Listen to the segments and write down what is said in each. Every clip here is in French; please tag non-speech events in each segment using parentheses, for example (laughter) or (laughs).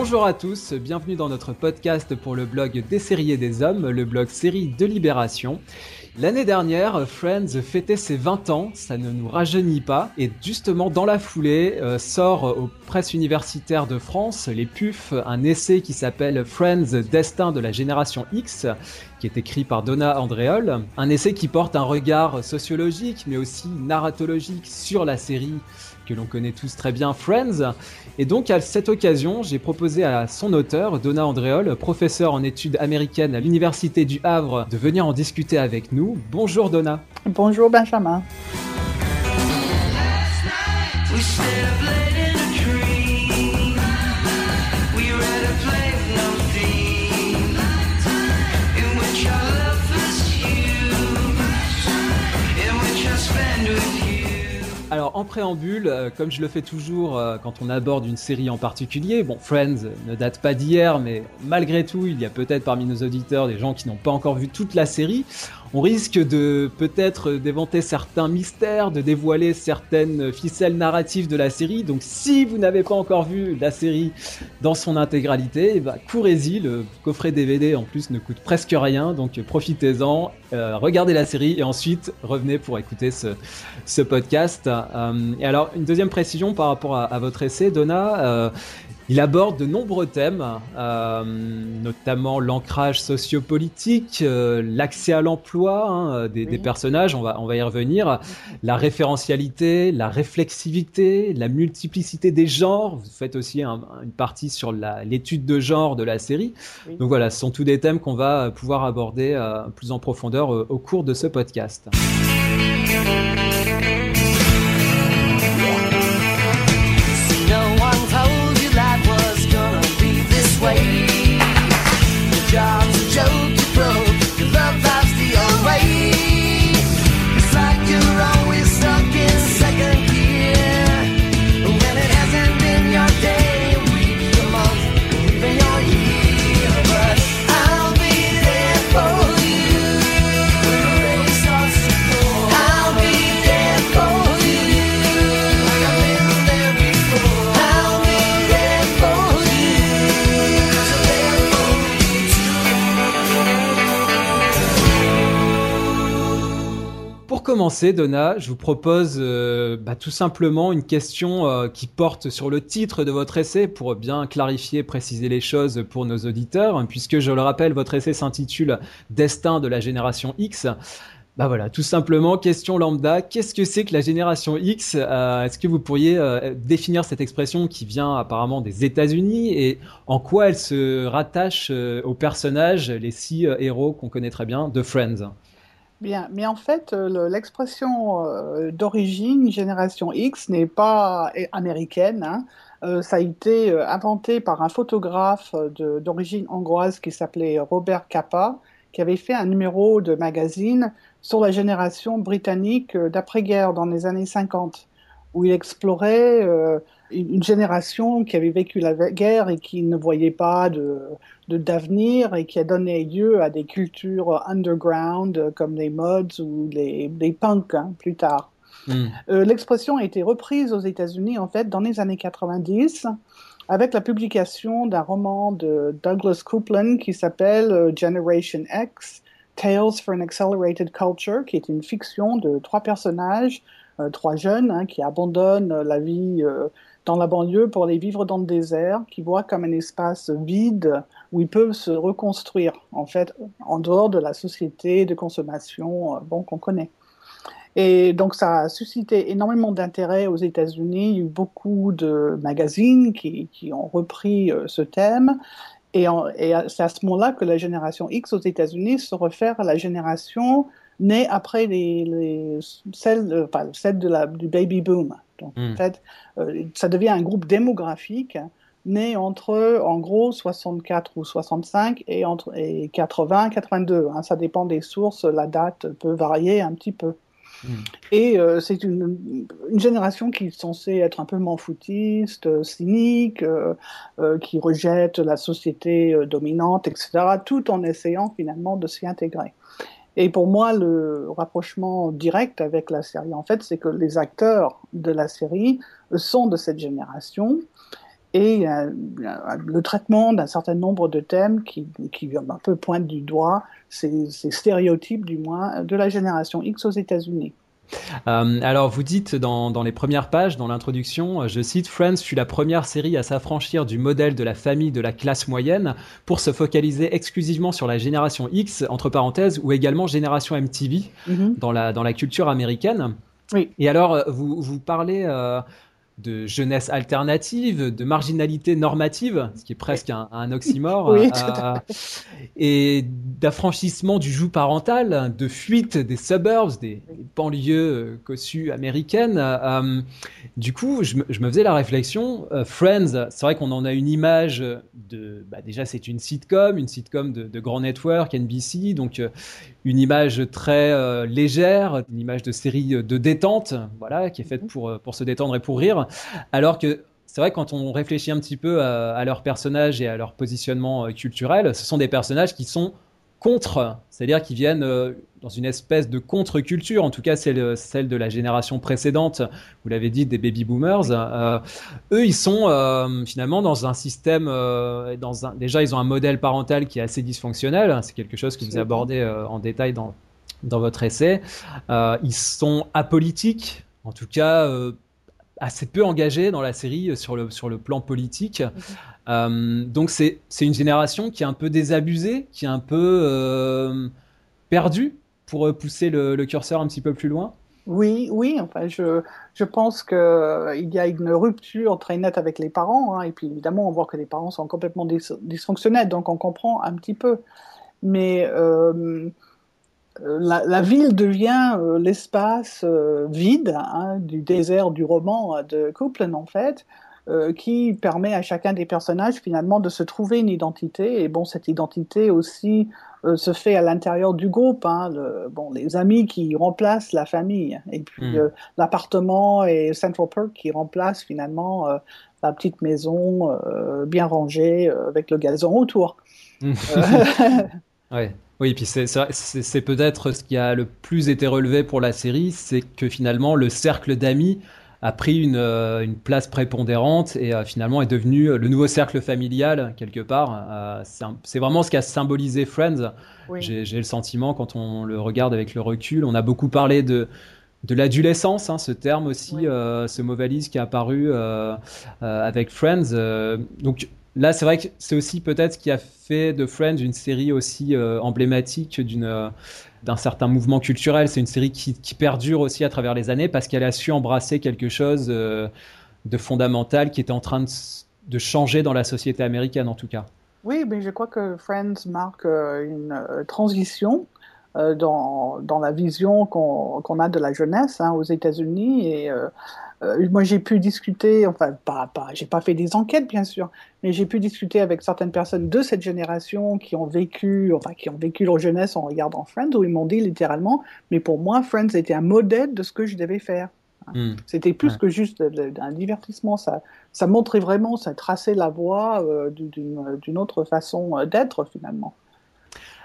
Bonjour à tous, bienvenue dans notre podcast pour le blog des séries et des hommes, le blog série de Libération. L'année dernière, Friends fêtait ses 20 ans, ça ne nous rajeunit pas, et justement dans la foulée euh, sort aux presses universitaires de France, les PUF, un essai qui s'appelle Friends, Destin de la génération X, qui est écrit par Donna Andréol, un essai qui porte un regard sociologique mais aussi narratologique sur la série que l'on connaît tous très bien, Friends. Et donc à cette occasion, j'ai proposé à son auteur, Donna Andréol, professeur en études américaines à l'Université du Havre, de venir en discuter avec nous. Bonjour Donna. Bonjour Benjamin. Alors en préambule, euh, comme je le fais toujours euh, quand on aborde une série en particulier, bon Friends ne date pas d'hier, mais malgré tout, il y a peut-être parmi nos auditeurs des gens qui n'ont pas encore vu toute la série on risque de peut-être d'éventer certains mystères, de dévoiler certaines ficelles narratives de la série. Donc si vous n'avez pas encore vu la série dans son intégralité, bah, courez-y. Le coffret DVD en plus ne coûte presque rien, donc profitez-en, euh, regardez la série et ensuite revenez pour écouter ce, podcast. Euh, et alors une deuxième précision par rapport à, votre essai, Donna. Euh, il aborde de nombreux thèmes, euh, notamment l'ancrage sociopolitique, euh, l'accès à l'emploi hein, des, personnages, on va, on va y revenir, la référentialité, la réflexivité, la multiplicité des genres. Vous faites aussi une partie sur l'étude de genre de la série. Donc voilà, ce sont tous des thèmes qu'on va pouvoir aborder euh, plus en profondeur au cours de ce podcast. Commencer, Donna, je vous propose euh, bah, tout simplement une question euh, qui porte sur le titre de votre essai pour bien clarifier, préciser les choses pour nos auditeurs, puisque je le rappelle, votre essai s'intitule Destin de la génération X. Bah voilà, tout simplement, question lambda, qu'est-ce que c'est que la génération X euh, Est-ce que vous pourriez définir cette expression qui vient apparemment des États-Unis et en quoi elle se rattache aux personnages, les six héros qu'on connaît très bien de Friends? Bien, mais en fait, euh, l'expression euh, d'origine génération X n'est pas américaine. Hein. Euh, ça a été inventé par un photographe d'origine hongroise qui s'appelait Robert Capa, qui avait fait un numéro de magazine sur la génération britannique d'après-guerre dans les années 50, où il explorait une génération qui avait vécu la guerre et qui ne voyait pas de d'avenir et qui a donné lieu à des cultures underground comme les mods ou les, les punks hein, plus tard. Hmm. Euh, l'expression a été reprise aux États-Unis en fait dans les années 90 avec la publication d'un roman de Douglas Coupland qui s'appelle euh, Generation X, Tales for an Accelerated Culture, qui est une fiction de trois personnages, euh, trois jeunes hein, qui abandonnent la vie dans la banlieue pour aller vivre dans le désert, qui voient comme un espace vide où ils peuvent se reconstruire, en fait, en dehors de la société de consommation euh, bon, qu'on connaît. Et donc, ça a suscité énormément d'intérêt aux États-Unis. Il y a eu beaucoup de magazines qui, qui ont repris euh, ce thème. Et, et c'est à ce moment-là que la génération X aux États-Unis se réfère à la génération née après les, les celle, euh, enfin, celle de la, du baby boom. Donc, en hmm. fait, euh, ça devient un groupe démographique né entre, en gros, 64 ou 65 et, entre, et 80, 82. Hein, ça dépend des sources, la date peut varier un petit peu. Hmm. Et euh, c'est une, une, génération qui est censée être un peu manfoutiste, cynique, qui rejette la société dominante, etc., tout en essayant finalement de s'y intégrer. Et pour moi, le rapprochement direct avec la série, en fait, c'est que les acteurs de la série sont de cette génération. et le traitement d'un certain nombre de thèmes qui, qui un peu pointent du doigt ces stéréotypes, du moins, de la génération X aux États-Unis. Euh, alors, vous dites dans, dans, les premières pages, dans l'introduction, euh, je cite, Friends fut la première série à s'affranchir du modèle de la famille de la classe moyenne pour se focaliser exclusivement sur la génération X, entre parenthèses, ou également génération MTV mm-hmm. dans, la, dans la culture américaine. Oui. Et alors, euh, vous, vous parlez de jeunesse alternative, de marginalité normative, ce qui est presque un, oxymore, euh, et d'affranchissement du joug parental, de fuite des suburbs, des, banlieues euh, cossues américaines. Euh, du coup, je me, faisais la réflexion, Friends, c'est vrai qu'on en a une image de, bah déjà c'est une sitcom, une sitcom de, de grand network, NBC, donc une image très légère, une image de série de détente, voilà, qui est faite mhm. pour, pour se détendre et pour rire. Alors que c'est vrai quand on réfléchit un petit peu à, leurs personnages et à leur positionnement euh, culturel, ce sont des personnages qui sont contre, c'est-à-dire qui viennent euh, dans une espèce de contre-culture, en tout cas c'est celle de la génération précédente, vous l'avez dit, des baby boomers. Euh, eux, ils sont finalement dans un système, dans un, déjà ils ont un modèle parental qui est assez dysfonctionnel, c'est quelque chose que vous abordez en détail dans, dans votre essai. ils sont apolitiques, en tout cas assez peu engagé dans la série euh, sur le, sur le plan politique. Mhm. Euh, donc c'est une génération qui est un peu désabusée, qui est un peu euh, perdue pour pousser le, curseur un petit peu plus loin. Oui, oui, enfin, je, je pense qu'il y a une rupture très nette avec les parents, hein, et puis évidemment, on voit que les parents sont complètement dysfonctionnels, donc on comprend un petit peu. Mais la, ville devient euh, l'espace euh, vide hein, du désert du roman euh, de Coupland en fait, qui permet à chacun des personnages finalement de se trouver une identité. Et bon, cette identité aussi se fait à l'intérieur du groupe. Hein, bon, les amis qui remplacent la famille, et puis hmm. l'appartement et Central Perk qui remplacent finalement la petite maison bien rangée avec le gazon autour. Hmm. (laughs) ouais. Oui, puis c'est peut-être ce qui a le plus été relevé pour la série, c'est que finalement le cercle d'amis a pris une, euh, une, place prépondérante et euh, finalement est devenu le nouveau cercle familial quelque part. Euh, c'est vraiment ce qu'a symbolisé Friends. J'ai le sentiment quand on le regarde avec le recul, on a beaucoup parlé de de l'adolescence, hein, ce terme aussi, ce mot valise qui est apparu avec Friends. donc Là, c'est vrai que c'est aussi peut-être ce qui a fait de Friends une série aussi euh, emblématique euh, d'un certain mouvement culturel. C'est une série qui, perdure aussi à travers les années parce qu'elle a su embrasser quelque chose euh, de fondamental qui était en train de, changer dans la société américaine en tout cas. Oui, mais je crois que Friends marque une transition dans, la vision qu'on a de la jeunesse hein, aux États-Unis et moi, j'ai pu discuter, enfin, pas, pas, j'ai pas fait des enquêtes, bien sûr, mais j'ai pu discuter avec certaines personnes de cette génération qui ont vécu, enfin, qui ont vécu leur jeunesse en regardant Friends, où ils m'ont dit littéralement, mais pour moi, Friends était un modèle de ce que je devais faire. Hmm. C'était plus que juste un divertissement, ça, ça montrait vraiment, ça traçait la voie euh, d'une autre façon euh, d'être finalement.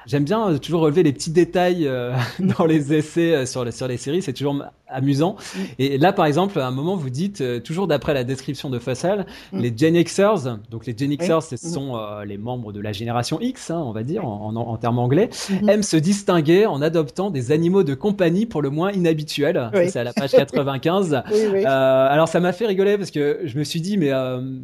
J'aime bien euh, toujours relever les petits détails euh, (laughs) dans les essais euh, sur, les, sur les séries, c'est toujours amusant. Mm. Et là, par exemple, à un moment, vous dites, toujours d'après la description de Fassal, mm. les Gen Xers, donc les Gen Xers, ce mm. sont les membres de la génération X, hein, on va dire, en, en, termes anglais, mm-hmm. aiment se distinguer en adoptant des animaux de compagnie pour le moins inhabituels. C'est à la page 95. (laughs) alors, ça m'a fait rigoler parce que je me suis dit, mais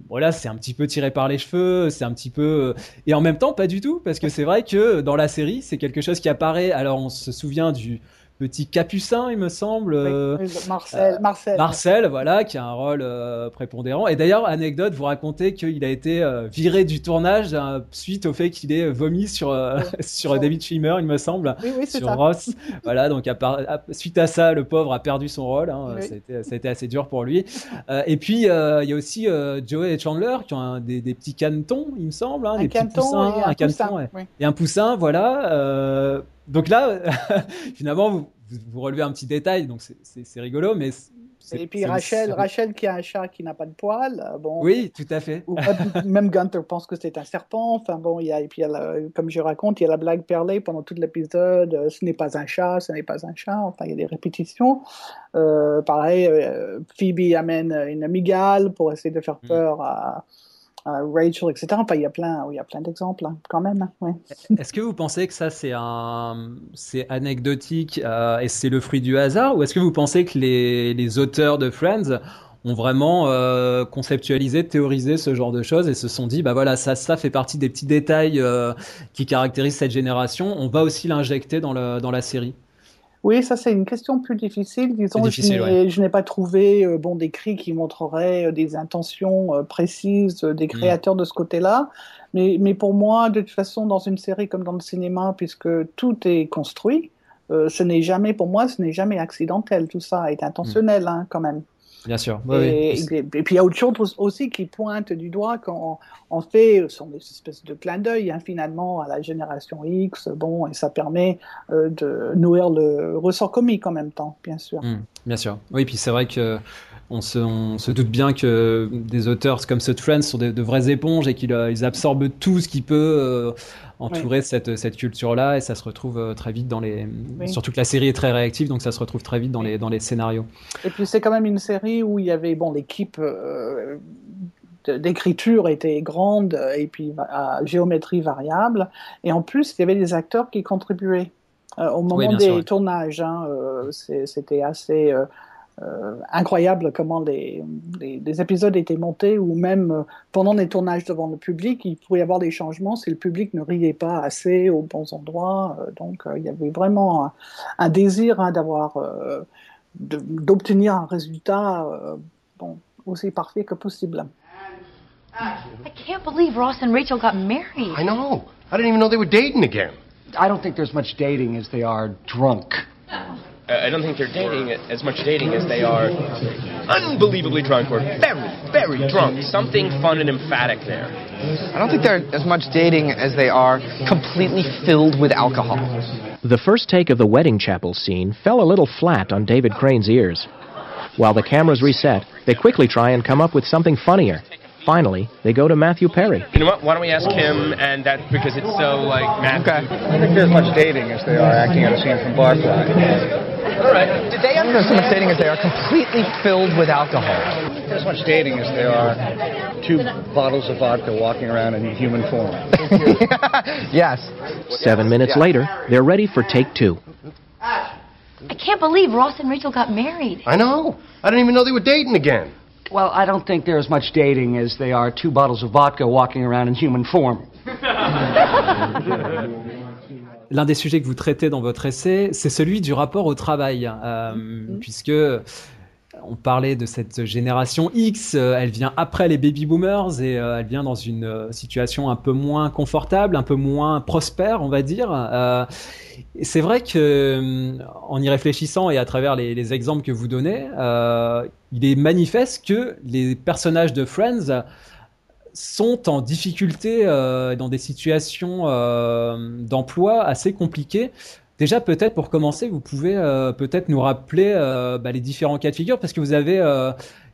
voilà, c'est un petit peu tiré par les cheveux, c'est un petit peu... Et en même temps, pas du tout, parce que c'est vrai que dans la série. C'est quelque chose qui apparaît. Alors, on se souvient du petit Capucin, il me semble. Euh, Marcel, euh, Marcel. Marcel, voilà, qui a un rôle euh, prépondérant. Et d'ailleurs, anecdote, vous racontez qu'il a été viré du tournage suite au fait qu'il ait vomi sur, (laughs) sur David Schwimmer, il me semble, sur Ross. (laughs) voilà, donc à suite à ça, le pauvre a perdu son rôle. Hein, ça, a été, assez dur pour lui. et puis, il y a aussi Joey et Chandler qui ont des, des, petits canetons, il me semble, hein, des petits poussins, et un, caneton, et un poussin, voilà donc là, (laughs) finalement, vous, vous, relevez un petit détail, donc c'est rigolo, mais et puis Rachel, Rachel qui a un chat qui n'a pas de poils. Euh, bon, oui, tout à fait. même Gunther pense que c'est un serpent. Enfin bon, il y a, et puis comme je raconte, il y a la blague perlée pendant tout l'épisode. Euh, ce n'est pas un chat, ce n'est pas un chat. Enfin, il y a des répétitions. Euh, pareil, Phoebe amène une amygale pour essayer de faire mm. peur à, Rachel, etc. Enfin, il y a plein, il plein d'exemples hein, quand même. Ouais. Est-ce que vous pensez que ça c'est un, c'est anecdotique et c'est le fruit du hasard, ou est-ce que vous pensez que les, auteurs de Friends ont vraiment euh, conceptualisé, théorisé ce genre de choses et se sont dit bah voilà ça ça fait partie des petits détails euh, qui caractérisent cette génération. On va aussi l'injecter dans la série. Oui, ça c'est une question plus difficile. Disons, je n'ai pas trouvé euh, bon d'écrit qui montrerait des intentions précises des mm. créateurs de ce côté-là. Mais, mais pour moi, de toute façon, dans une série comme dans le cinéma, puisque tout est construit, ce n'est jamais, pour moi, ce n'est jamais accidentel. Tout ça est intentionnel, mm. hein, quand même. Bien sûr. et, puis il y a autre chose aussi qui pointe du doigt quand on, fait, ce sont des espèces de clins d'œil hein, finalement à la génération X, bon, et ça permet euh, de nourrir le ressort comique en même temps, bien sûr. Mmh, bien sûr. Oui, puis c'est vrai que on se, doute bien que des auteurs comme ceux de Friends sont de, vraies éponges et qu'ils euh, absorbent tout ce qui peut euh, entourer cette, cette culture-là et ça se retrouve euh, très vite dans les. Surtout que la série est très réactive, donc ça se retrouve très vite dans les, dans les scénarios. Et puis c'est quand même une série où il y avait bon l'équipe. d'écriture était grande et puis à géométrie variable et en plus il y avait des acteurs qui contribuaient au moment des tournages hein, c'était assez euh, incroyable comment les, les, épisodes étaient montés, ou même euh, pendant les tournages devant le public, il pouvait y avoir des changements si le public ne riait pas assez aux bons endroits. Euh, donc il y avait vraiment un, désir hein, d'avoir, d'obtenir un résultat bon, aussi parfait que possible. I can't believe Ross and Rachel got married. I know. I didn't even know they were dating again. I don't think there's much dating as they are drunk. (laughs) I don't think they're dating as much dating as they are unbelievably drunk or very, very drunk. Something fun and emphatic there. I don't think they're as much dating as they are completely filled with alcohol. The first take of the wedding chapel scene fell a little flat on David Crane's ears. While the cameras reset, they quickly try and come up with something funnier. Finally, they go to Matthew Perry. You know what? Why don't we ask him? And that because it's so like Matthew. Okay. I think there's much dating as they are acting out a scene from Barfly. All right. Did they have so much dating as they are completely filled with alcohol? As much dating as they are two bottles of vodka walking around in human form. (laughs) yes. Seven minutes yeah. later, they're ready for take two. I can't believe Ross and Rachel got married. I know. I didn't even know they were dating again. Well, I don't think they're as much dating as they are two bottles of vodka walking around in human form. (laughs) l'un des sujets que vous traitez dans votre essai, c'est celui du rapport au travail, euh, mm-hmm. puisque on parlait de cette génération X, euh, elle vient après les baby boomers et euh, elle vient dans une situation un peu moins confortable, un peu moins prospère, on va dire. c'est vrai que, en y réfléchissant et à travers les, les exemples que vous donnez, il est manifeste que les personnages de Friends sont en difficulté euh, dans des situations euh, d'emploi assez compliquées. Déjà, peut-être pour commencer, vous pouvez euh, peut-être nous rappeler bah, les différents cas de figure, parce que vous avez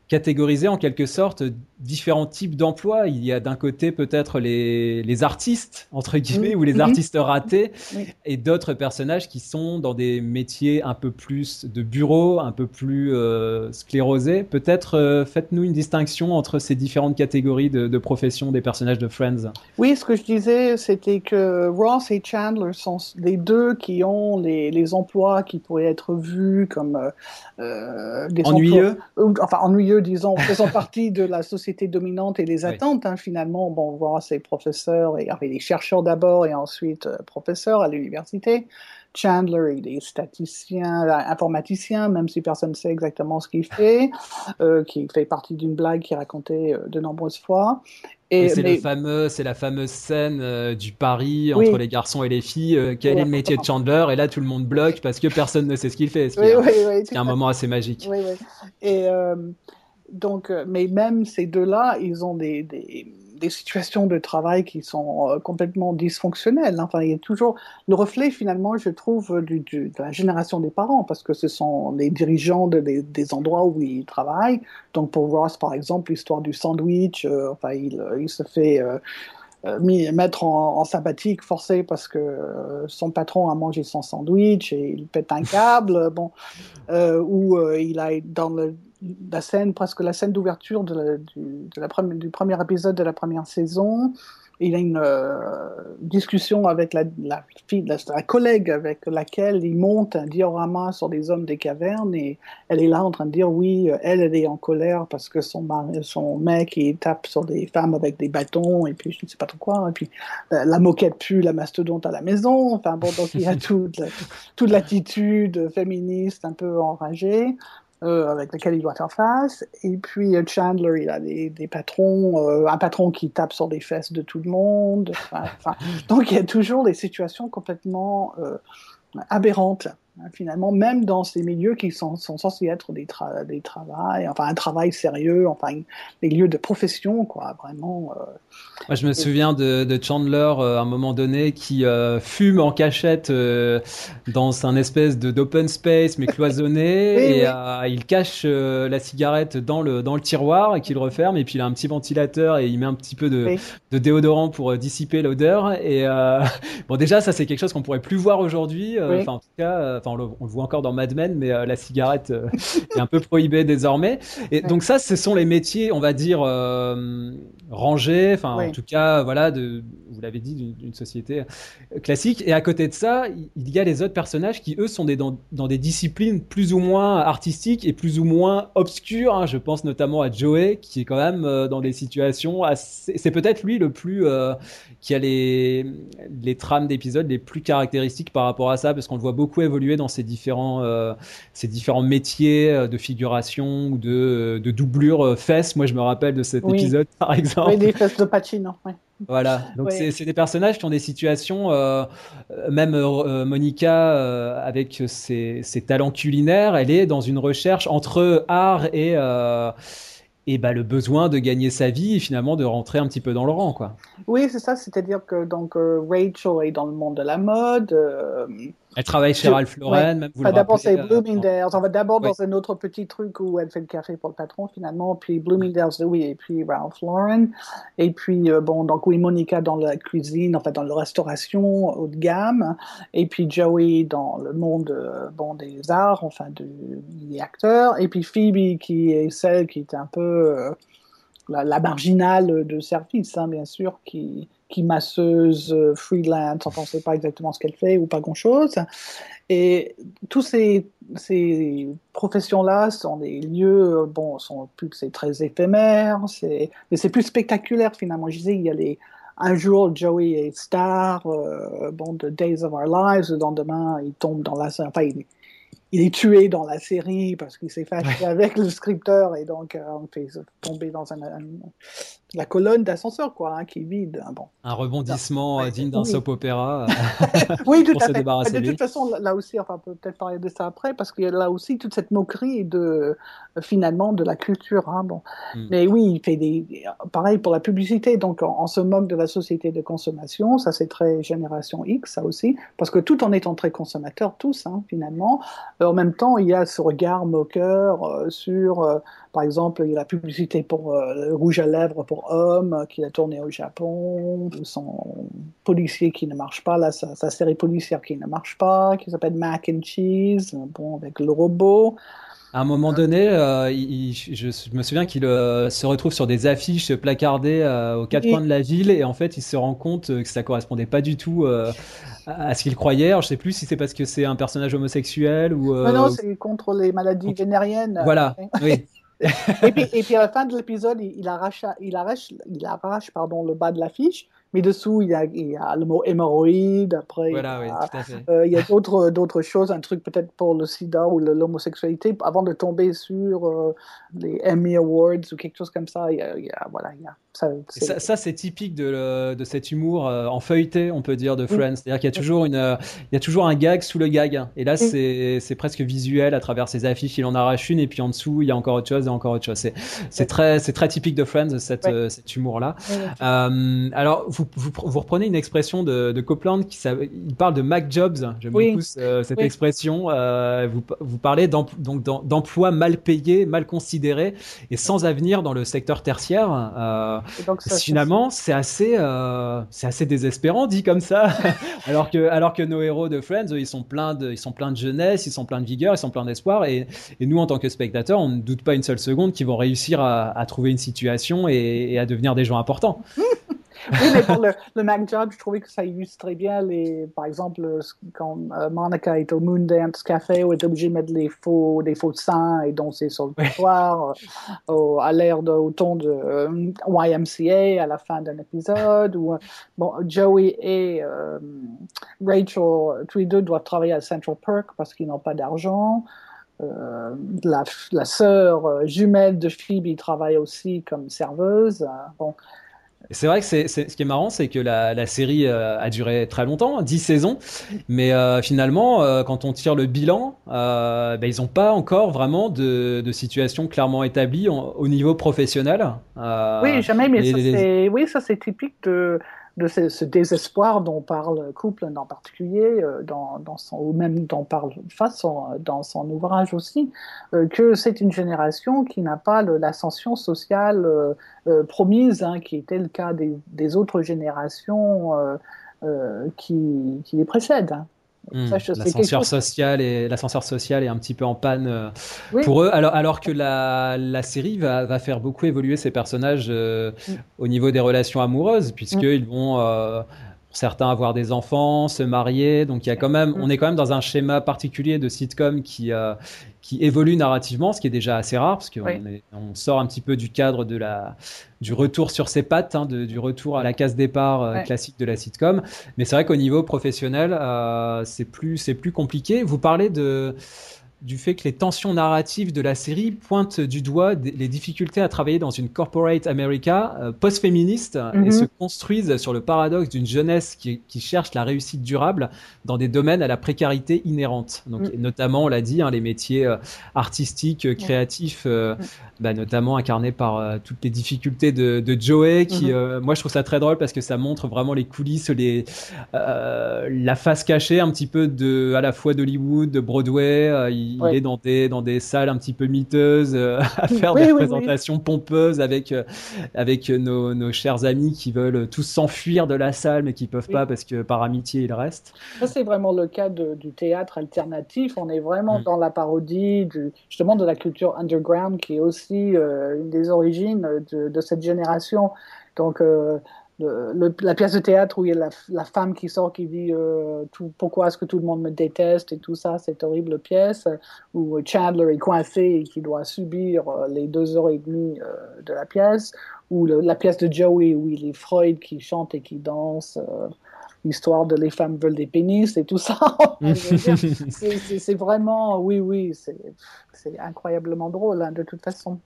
catégoriser en quelque sorte différents types d'emplois. Il y a d'un côté peut-être les, les, artistes, entre guillemets, ou les artistes ratés, et d'autres personnages qui sont dans des métiers un peu plus de bureau, un peu plus euh, sclérosés. Peut-être euh, faites-nous une distinction entre ces différentes catégories de, de professions des personnages de Friends. Oui, ce que je disais, c'était que Ross et Chandler sont les deux qui ont les, les emplois qui pourraient être vus comme euh des ennuyeux. Emplois, enfin, ennuyeux disons, faisant partie de la société dominante et les attentes. Hein, finalement, bon, Ross est professeur, et, enfin, il est chercheur d'abord et ensuite euh, professeur à l'université. Chandler, il est statisticien, euh, informaticien, même si personne ne sait exactement ce qu'il fait, euh, qui fait partie d'une blague qu'il racontait de nombreuses fois. Et, c'est mais... fameux, c'est la fameuse scène du pari entre les garçons et les filles. quel est le métier de Chandler? Et là, tout le monde bloque parce que personne ne sait ce qu'il fait. C'est un moment assez magique. Et donc, euh, mais même ces deux-là, ils ont des, des, des, situations de travail qui sont euh, complètement dysfonctionnelles. Enfin, il y a toujours le reflet, finalement, je trouve, du, du, de la génération des parents, parce que ce sont les dirigeants de, des, des endroits où ils travaillent. Donc, pour Ross, par exemple, l'histoire du sandwich, euh, enfin, il, il, se fait mettre en, en, sympathique forcé parce que son patron a mangé son sandwich et il pète un câble, (laughs) bon, euh, ou il a dans le la scène, presque la scène d'ouverture du, du premier épisode de la première saison. Il a une euh, discussion avec la, la fille, la, la collègue avec laquelle il monte un diorama sur les hommes des cavernes et elle est là en train de dire oui, elle, elle est en colère parce que son, mari, son mec il tape sur des femmes avec des bâtons et puis je ne sais pas trop quoi et puis euh, la moquette pue la mastodonte à la maison. Enfin bon, donc il y a (laughs) toute, toute l'attitude féministe un peu enragée euh, avec laquelle il doit faire face. Et puis euh, Chandler, il a des, des patrons, euh, un patron qui tape sur les fesses de tout le monde. Enfin, (laughs) donc il y a toujours des situations complètement aberrantes. Hein, Finalement, même dans ces milieux qui sont, sont censés être des, tra des travails, enfin un travail sérieux, enfin des lieux de profession, quoi, vraiment. euh, Moi, je me souviens de, de Chandler euh, à un moment donné qui euh, fume en cachette dans un espèce de d'open space mais cloisonné (laughs) Oui, et oui. il cache la cigarette dans le dans le tiroir et qu'il referme et puis il a un petit ventilateur et il met un petit peu de, Oui. de déodorant pour dissiper l'odeur et (laughs) bon déjà ça c'est quelque chose qu'on pourrait plus voir aujourd'hui enfin en tout cas enfin on, le, on le voit encore dans Mad Men mais euh, la cigarette euh, (laughs) est un peu prohibée désormais et Ouais. donc ça ce sont les métiers on va dire rangés enfin Oui. en tout cas voilà de vous l'avez dit d'une- société classique et à côté de ça il- y a les autres personnages qui eux sont des, dans, dans des disciplines plus ou moins artistiques et plus ou moins obscures hein. je pense notamment à Joey qui est quand même euh, dans des situations assez c'est peut-être lui le plus euh, qui a les, les trames d'épisodes les plus caractéristiques par rapport à ça, parce qu'on le voit beaucoup évoluer dans ces différents, euh, ces différents métiers de figuration ou de, de doublure fesses. Moi, je me rappelle de cet Oui. épisode, par exemple. Oui, (laughs) des fesses de Pacino. ouais. Voilà, donc Ouais. c'est des personnages qui ont des situations, euh, euh, même euh, Monica, euh, avec ses, ses talents culinaires, elle est dans une recherche entre art et, et bah, le besoin de gagner sa vie et finalement de rentrer un petit peu dans le rang. Quoi. Oui, c'est ça, c'est-à-dire que donc Rachel est dans le monde de la mode. Elle travaille chez Ralph Lauren, ouais. même vous Enfin, d'abord c'est euh, Bloomingdale's. On va d'abord Oui. dans un autre petit truc où elle fait le café pour le patron finalement, puis Bloomingdale's, oui, et puis Ralph Lauren. Et puis euh, bon, donc oui, Monica dans la cuisine, enfin dans la restauration haut de gamme. Et puis Joey dans le monde euh, bon des arts, enfin de, des acteurs. Et puis Phoebe qui est celle qui est un peu euh, la, la marginale de service, hein, bien sûr, qui qui masseuse euh, freelance, enfin on ne sait pas exactement ce qu'elle fait ou pas grand-chose. Et tous ces, ces professions-là sont des lieux, euh, bon, sont plus c'est très éphémère, c'est, mais c'est plus spectaculaire finalement. Je disais, il y a les, un jour Joey est star, euh, bon, de Days of Our Lives, le lendemain il tombe dans la, enfin il, il est tué dans la série parce qu'il s'est fâché avec le scripteur et donc euh, on fait tomber dans un, un- la colonne d'ascenseur quoi, hein, qui est vide. hein, bon. Un rebondissement Ouais. euh, digne d'un Oui. soap opéra. (laughs) Oui, tout pour à se fait. débarrasser de toute façon, là- aussi, enfin, on peut peut-être parler de ça après, parce qu'il y a là aussi toute cette moquerie de euh, finalement de la culture. Hein, bon. Mm. Mais oui, il fait des pareil pour la publicité. Donc, on, on se moque de la société de consommation. Ça, c'est très génération X, ça aussi, parce que tout en étant très consommateurs tous, hein, finalement, euh, en même temps, il y a ce regard moqueur euh, sur, euh, par exemple, il y a la publicité pour euh, le rouge à lèvres pour hommes euh, qu'il a tourné au Japon, son policier qui ne marche pas, là, sa, sa série policière qui ne marche pas, qui s'appelle Mac and Cheese, euh, bon, avec le robot. À un moment donné, euh, il- je, me souviens qu'il euh, se retrouve sur des affiches placardées euh, aux quatre coins de la ville et en fait, il se rend compte que ça correspondait pas du tout à ce qu'il croyait. Alors, je sais plus si c'est parce que c'est un personnage homosexuel ou. Non, non, c'est contre les maladies vénériennes. Voilà, oui. (laughs) et, puis, et puis à la fin de l'épisode, il, il arrache, il arrache, il arrache pardon, le bas de l'affiche, mais dessous, il y a, il y a le mot hémorroïde, après, Voilà, il y a, euh, il y a d'autres, d'autres choses, un truc peut-être pour le sida ou le- l'homosexualité, avant de tomber sur euh, les Emmy Awards ou quelque chose comme ça. Il y a, il y a- voilà, il y a, ça, Ça, ça, c'est typique de, le- de cet humour euh, en feuilleté, on peut dire, de Oui. Friends. C'est-à-dire qu'il y a toujours une, euh, il y a toujours un gag sous le gag. Et là, Oui. c'est, c'est presque visuel à travers ces affiches. Il en arrache une et puis en dessous, il y a encore autre chose et encore autre chose. C'est, c'est Oui. très, c'est très typique de Friends, cette, Ouais. euh, cet humour-là. Ouais, ouais. Euh, alors, vous, vous, vous reprenez une expression de, de Copeland qui il parle de Mac Jobs. J'aime Oui. beaucoup ce- cette Oui. expression. Euh, vous, vous parlez d'emplois mal payés, mal considérés et sans avenir dans le secteur tertiaire. Donc, ça, finalement, c'est assez, euh, c'est assez désespérant dit comme ça. (laughs) alors que, alors que nos héros de Friends, eux, ils sont pleins de, ils sont pleins de jeunesse, ils sont pleins de vigueur, ils sont pleins d'espoir. Et, et nous, en tant que spectateurs, on ne doute pas une seule seconde qu'ils vont réussir à, à trouver une situation et, et à devenir des gens importants. (laughs) oui, mais pour le, le Mac Job, je trouvais que ça illustrait bien les, par exemple, quand euh, Monica est au Moondance Café où elle est obligée de mettre les faux, des faux seins et danser sur le trottoir euh, à l'air de, au ton de euh, YMCA à la fin d'un épisode bon, Joey et Rachel, tous les deux doivent travailler à Central Perk parce qu'ils n'ont pas d'argent. Euh, la, la sœur jumelle de Phoebe travaille aussi comme serveuse. Bon, c'est vrai que c'est, ce qui est marrant, c'est que la, la série euh, a duré très longtemps, 10 saisons, mais euh, finalement, euh, quand on tire le bilan, ben, ils n'ont pas encore vraiment de, de situation clairement établie au niveau professionnel. oui, jamais, mais ça, c'est, oui, ça c'est typique de, de ce, désespoir dont parle Coupland en particulier, euh, ou même dont parle Façon dans son ouvrage aussi, euh, que c'est une génération qui n'a pas l'ascension sociale euh, promise, hein, qui était le cas des, autres générations qui, qui les précèdent. Hmm. L'ascenseur social et l'ascenseur social est un petit peu en panne euh, pour eux, alors, alors que la, la série va, va, faire beaucoup évoluer ces personnages euh, hmm. au niveau des relations amoureuses, puisqu'ils hmm. vont euh, certains avoir des enfants, se marier. Donc il y a quand même, on est quand même dans un schéma particulier de sitcom qui qui évolue narrativement, ce qui est déjà assez rare parce qu'on on sort un petit peu du cadre de la du retour sur ses pattes, hein, de, du retour à la case départ euh, classique de la sitcom. Mais c'est vrai qu'au niveau professionnel, euh, c'est plus c'est plus compliqué. Vous parlez de du fait que les tensions narratives de la série pointent du doigt les difficultés à travailler dans une corporate America euh, post-féministe et mhm. se construisent sur le paradoxe d'une jeunesse qui, qui, cherche la réussite durable dans des domaines à la précarité inhérente. Donc, mhm. notamment, on l'a dit, hein, les métiers euh, artistiques, euh, créatifs, mhm. bah, notamment incarnés par toutes les difficultés de, de Joey, qui, moi, je trouve ça très drôle parce que ça montre vraiment les coulisses, les, la face cachée un petit peu de, à la fois d'Hollywood, de Broadway il, est dans des, dans des salles un petit peu miteuses, euh, (laughs) à faire des présentations pompeuses avec, euh, avec nos, nos, chers amis qui veulent tous s'enfuir de la salle mais qui peuvent pas parce que par amitié ils restent. Ça, c'est vraiment le cas du théâtre alternatif. On est vraiment mm. dans la parodie du, justement de la culture underground qui est aussi euh, une des origines de, de cette génération. Donc, le, la pièce de théâtre où il y a la, la femme qui sort qui dit euh, tout, pourquoi est-ce que tout le monde me déteste et tout ça, cette horrible pièce où Chandler est coincé et qui doit subir euh, les deux heures et demie euh, de la pièce, ou la pièce de Joey où il est Freud qui chante et qui danse. L'histoire de les femmes veulent des pénis et tout ça. (laughs) (laughs) c'est vraiment, oui, oui, c'est incroyablement drôle hein, de toute façon.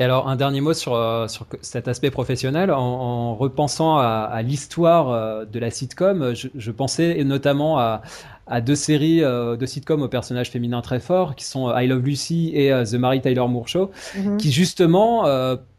Et alors, un dernier mot sur, euh, sur cet aspect professionnel. En, en repensant à, à l'histoire euh, de la sitcom, je, je, pensais notamment à, à deux séries euh, de sitcom aux personnages féminins très forts, qui sont I Love Lucy et The Mary Tyler Moore Show, mm-hmm. qui justement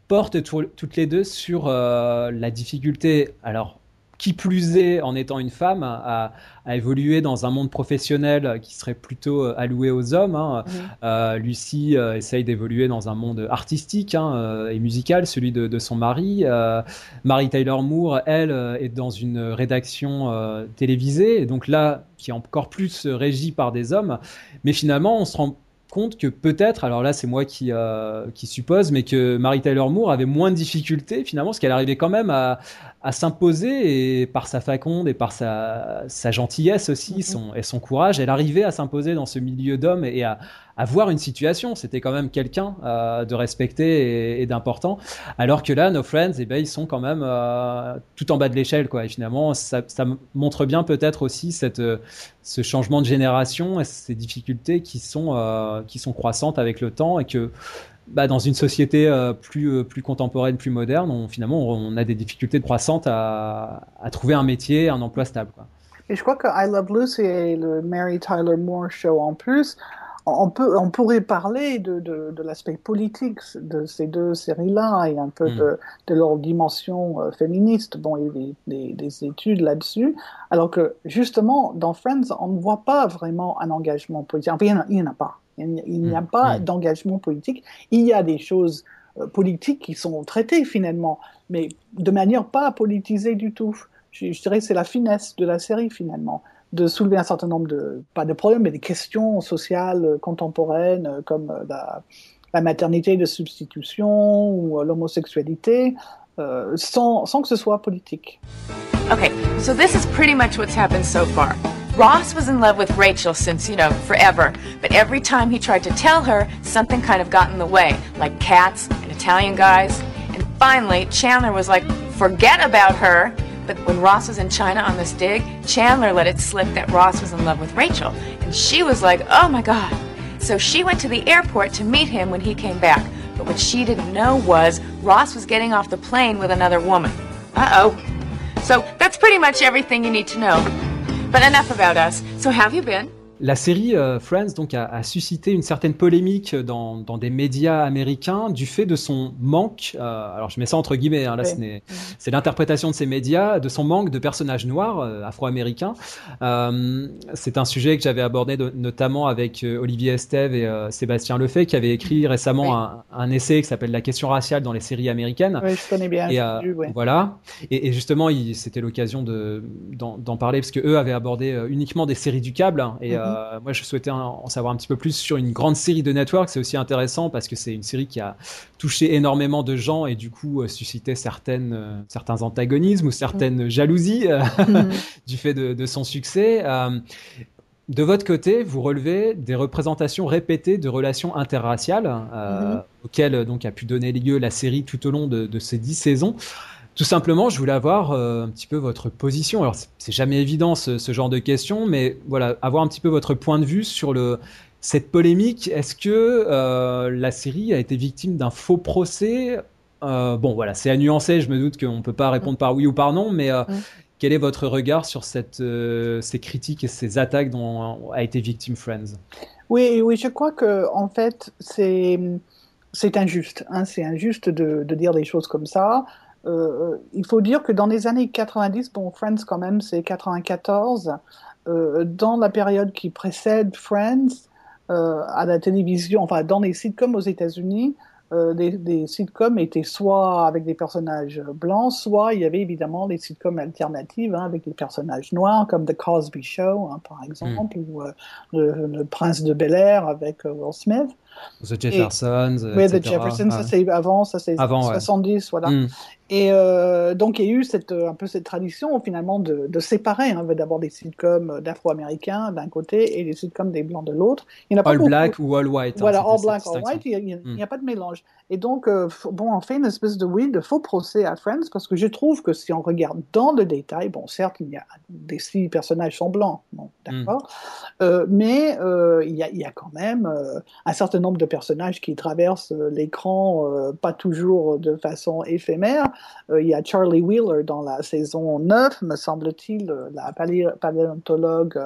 portent toutes les deux sur la difficulté, alors qui plus est, en étant une femme, à, à, évoluer dans un monde professionnel qui serait plutôt euh, alloué aux hommes. Hein. Euh, Lucie euh, essaye d'évoluer dans un monde artistique hein, et musical, celui de, de son mari. Euh, Mary Taylor Moore, elle, est dans une rédaction télévisée, et donc là, qui est encore plus régie par des hommes. Mais finalement, on se rend compte que peut-être, alors là c'est moi qui, euh, qui suppose, mais que Mary Tyler Moore avait moins de difficultés finalement, parce qu'elle arrivait quand même à, à s'imposer et par sa faconde et par sa, sa gentillesse aussi mm-hmm. son, et son courage, elle arrivait à s'imposer dans ce milieu d'hommes et à, avoir une situation. C'était quand même quelqu'un euh, de respecté et, d'important. Alors que là, nos friends, eh ben, ils sont quand même euh, tout en bas de l'échelle, quoi. Et finalement, ça, montre bien peut-être aussi cette, euh, ce changement de génération et ces difficultés qui sont, qui sont croissantes avec le temps et que bah, dans une société plus, plus contemporaine, plus moderne, on, finalement, on a des difficultés croissantes à, à trouver un métier, un emploi stable. Quoi. Et je crois que I Love Lucy et le Mary Tyler Moore Show en plus on, peut, on pourrait parler de, de, de l'aspect politique de ces deux séries-là et un peu mm. de, de, leur dimension euh, féministe. Bon, il y a des, des, études là-dessus. Alors que, justement, dans Friends, on ne voit pas vraiment un engagement politique. Enfin, il n'y en, a pas. Il n'y a, pas mm. d'engagement politique. Il y a des choses politiques qui sont traités finalement, mais de manière pas politisée du tout. Je, je dirais que c'est la finesse de la série finalement de soulever un certain nombre de, pas de problèmes, mais des questions sociales contemporaines comme la, la maternité de substitution ou l'homosexualité, euh, sans, sans que ce soit politique. Okay, so this is pretty much what's happened so far. Ross was in love with Rachel since, you know, forever. But every time he tried to tell her, something kind of got in the way, like cats and Italian guys. And finally, Chandler was like, forget about her. But when Ross was in China on this dig, Chandler let it slip that Ross was in love with Rachel. And she was like, oh my God. So she went to the airport to meet him when he came back. But what she didn't know was Ross was getting off the plane with another woman. Uh oh. So that's pretty much everything you need to know. But enough about us. So, have you been? La série euh, Friends donc a, a, suscité une certaine polémique dans, dans, des médias américains du fait de son manque. Euh, alors je mets ça entre guillemets. Hein, là, oui. c'est l'interprétation de ces médias de son manque de personnages noirs euh, afro-américains. C'est un sujet que j'avais abordé de, notamment avec Olivier Estève et Sébastien Lefebvre qui avait écrit récemment oui. un, un, essai qui s'appelle La question raciale dans les séries américaines. Oui, je connais bien. Et, ouais. Voilà. Et, et justement, c'était l'occasion d'en parler parce que eux avaient abordé uniquement des séries du câble et mm -hmm. Euh, moi, je souhaitais en savoir un petit peu plus sur une grande série de network. C'est aussi intéressant parce que c'est une série qui a touché énormément de gens et du coup euh, certaines, euh, certains antagonismes ou certaines mmh. jalousies mmh. (laughs) du fait de, de, son succès. de votre côté, vous relevez des représentations répétées de relations interraciales auxquelles donc a pu donner lieu la série tout au long de, de ces dix saisons. Tout simplement, je voulais avoir euh, un petit peu votre position. Alors, c'est jamais évident ce, ce, genre de questions, mais voilà, avoir un petit peu votre point de vue sur le, cette polémique. Est-ce que euh, la série a été victime d'un faux procès? Euh, Bon, voilà, c'est à nuancer. Je me doute qu'on ne peut pas répondre par oui ou par non, mais quel est votre regard sur cette, ces critiques et ces attaques dont a été victime Friends? Oui, oui, je crois que en fait, c'est c'est injuste. Hein, c'est injuste de, de, dire des choses comme ça. Euh, il faut dire que dans les années 90, bon, Friends quand même, c'est 94, euh, dans la période qui précède Friends, euh, à la télévision, enfin dans les sitcoms aux États-Unis, euh, des, sitcoms étaient soit avec des personnages blancs, soit il y avait évidemment des sitcoms alternatives hein, avec des personnages noirs, comme The Cosby Show, hein, par exemple, mm. ou euh, le, le, Prince de Bel Air avec euh, Will Smith. The Jeffersons. Et, oui, The Jeffersons, ça c'est avant, ça c'est 70, ouais. voilà. Mm. Et euh, donc il y a eu cette, un peu cette tradition finalement de, de séparer hein, d'abord des sitcoms d'afro-américains d'un côté et des sitcoms des blancs de l'autre. Il n'y a pas All beaucoup. black ou all white. Hein, voilà, all black, all white, il n'y a, mm. a, pas de mélange. Et donc, euh, bon, on fait une espèce de, oui, de faux procès à Friends parce que je trouve que si on regarde dans le détail, bon, certes, il y a des six personnages sont blancs, bon, d'accord, mm. euh, mais euh, il, y a, il y a quand même euh, un certain nombre de personnages qui traversent euh, l'écran, pas toujours de façon éphémère. il y a Charlie Wheeler dans la saison 9, me semble-t-il, la paléontologue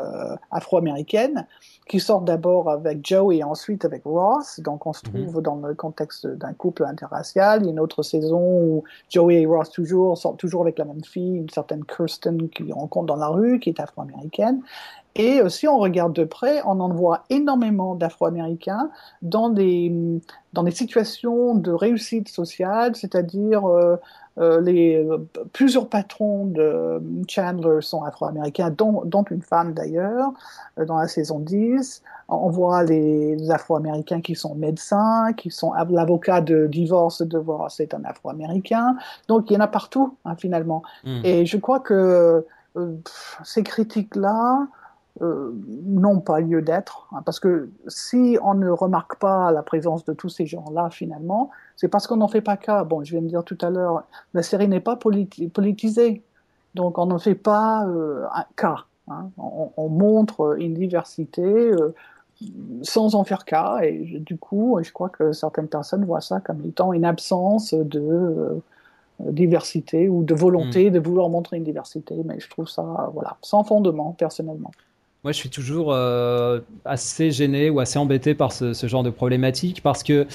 afro-américaine qui sort d'abord avec Joe et ensuite avec Ross. Donc on se trouve mmh. dans le contexte d'un couple interracial. Il y a une autre saison où Joey et Ross toujours sortent toujours avec la même fille, une certaine Kirsten qu'ils rencontrent dans la rue, qui est afro-américaine. Et euh, si on regarde de près, on en voit énormément d'Afro-Américains dans des, dans des situations de réussite sociale, c'est-à-dire euh, euh, les, euh, plusieurs patrons de Chandler sont afro-américains, dont, dont, une femme d'ailleurs, euh, dans la saison 10. On voit les, les afro-américains qui sont médecins, qui sont l'avocat de divorce de Ross est un afro-américain. Donc il y en a partout, hein, finalement. Mm. Et je crois que ces critiques-là, euh, n'ont pas lieu d'être, hein, parce que si on ne remarque pas la présence de tous ces gens-là, finalement, c'est parce qu'on n'en fait pas cas. Bon, je viens de dire tout à l'heure, la série n'est pas politi politisée, donc on n'en fait pas euh, un cas. Hein. On, on, montre une diversité euh, sans en faire cas, et du coup, je crois que certaines personnes voient ça comme étant une absence de euh, diversité ou de volonté mmh. de vouloir montrer une diversité, mais je trouve ça, voilà, sans fondement, personnellement. Moi, je suis toujours euh, assez gêné ou assez embêté par ce, ce, genre de problématique parce que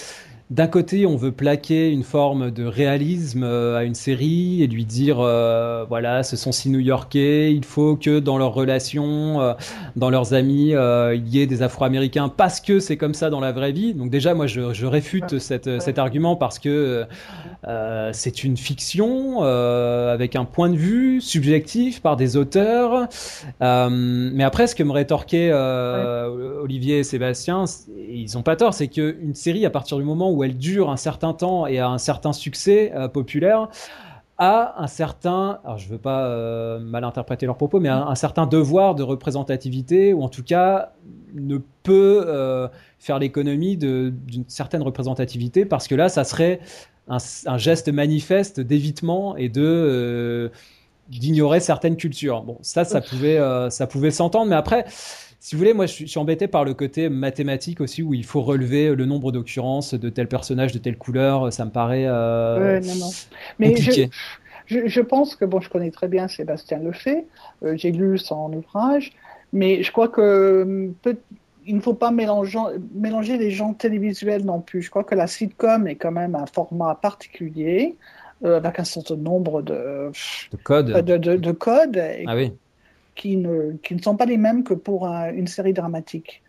d'un côté, on veut plaquer une forme de réalisme euh, à une série et lui dire, euh, voilà, ce sont si new-yorkais, il faut que dans leurs relations, euh, dans leurs amis, il y ait des Afro-Américains parce que c'est comme ça dans la vraie vie. Donc déjà, moi, je, je réfute cette, cet argument parce que c'est une fiction avec un point de vue subjectif par des auteurs. mais après, ce que me rétorquaient Olivier et Sébastien, ils ont pas tort, c'est qu'une série, à partir du moment où où elle dure un certain temps et a un certain succès euh, populaire, a un certain, alors je veux pas euh, mal interpréter leurs propos, mais un, certain devoir de représentativité, ou en tout cas ne peut euh, faire l'économie d'une certaine représentativité, parce que là, ça serait un, geste manifeste d'évitement et de d'ignorer certaines cultures. Bon, ça, ça pouvait, ça pouvait s'entendre, mais après, si vous voulez, moi, je suis, embêté par le côté mathématique aussi, où il faut relever le nombre d'occurrences de tel personnage, de telle couleur. Ça me paraît euh, non, non. Mais compliqué. Je, je, pense que, bon, je connais très bien Sébastien Lefay, euh, j'ai lu son ouvrage, mais je crois que peut, il ne faut pas mélanger, mélanger les genres télévisuels non plus. Je crois que la sitcom est quand même un format particulier, euh, avec un certain nombre de, de codes. De, de, de codes. ah oui qui ne, sont pas les mêmes que pour une série dramatique.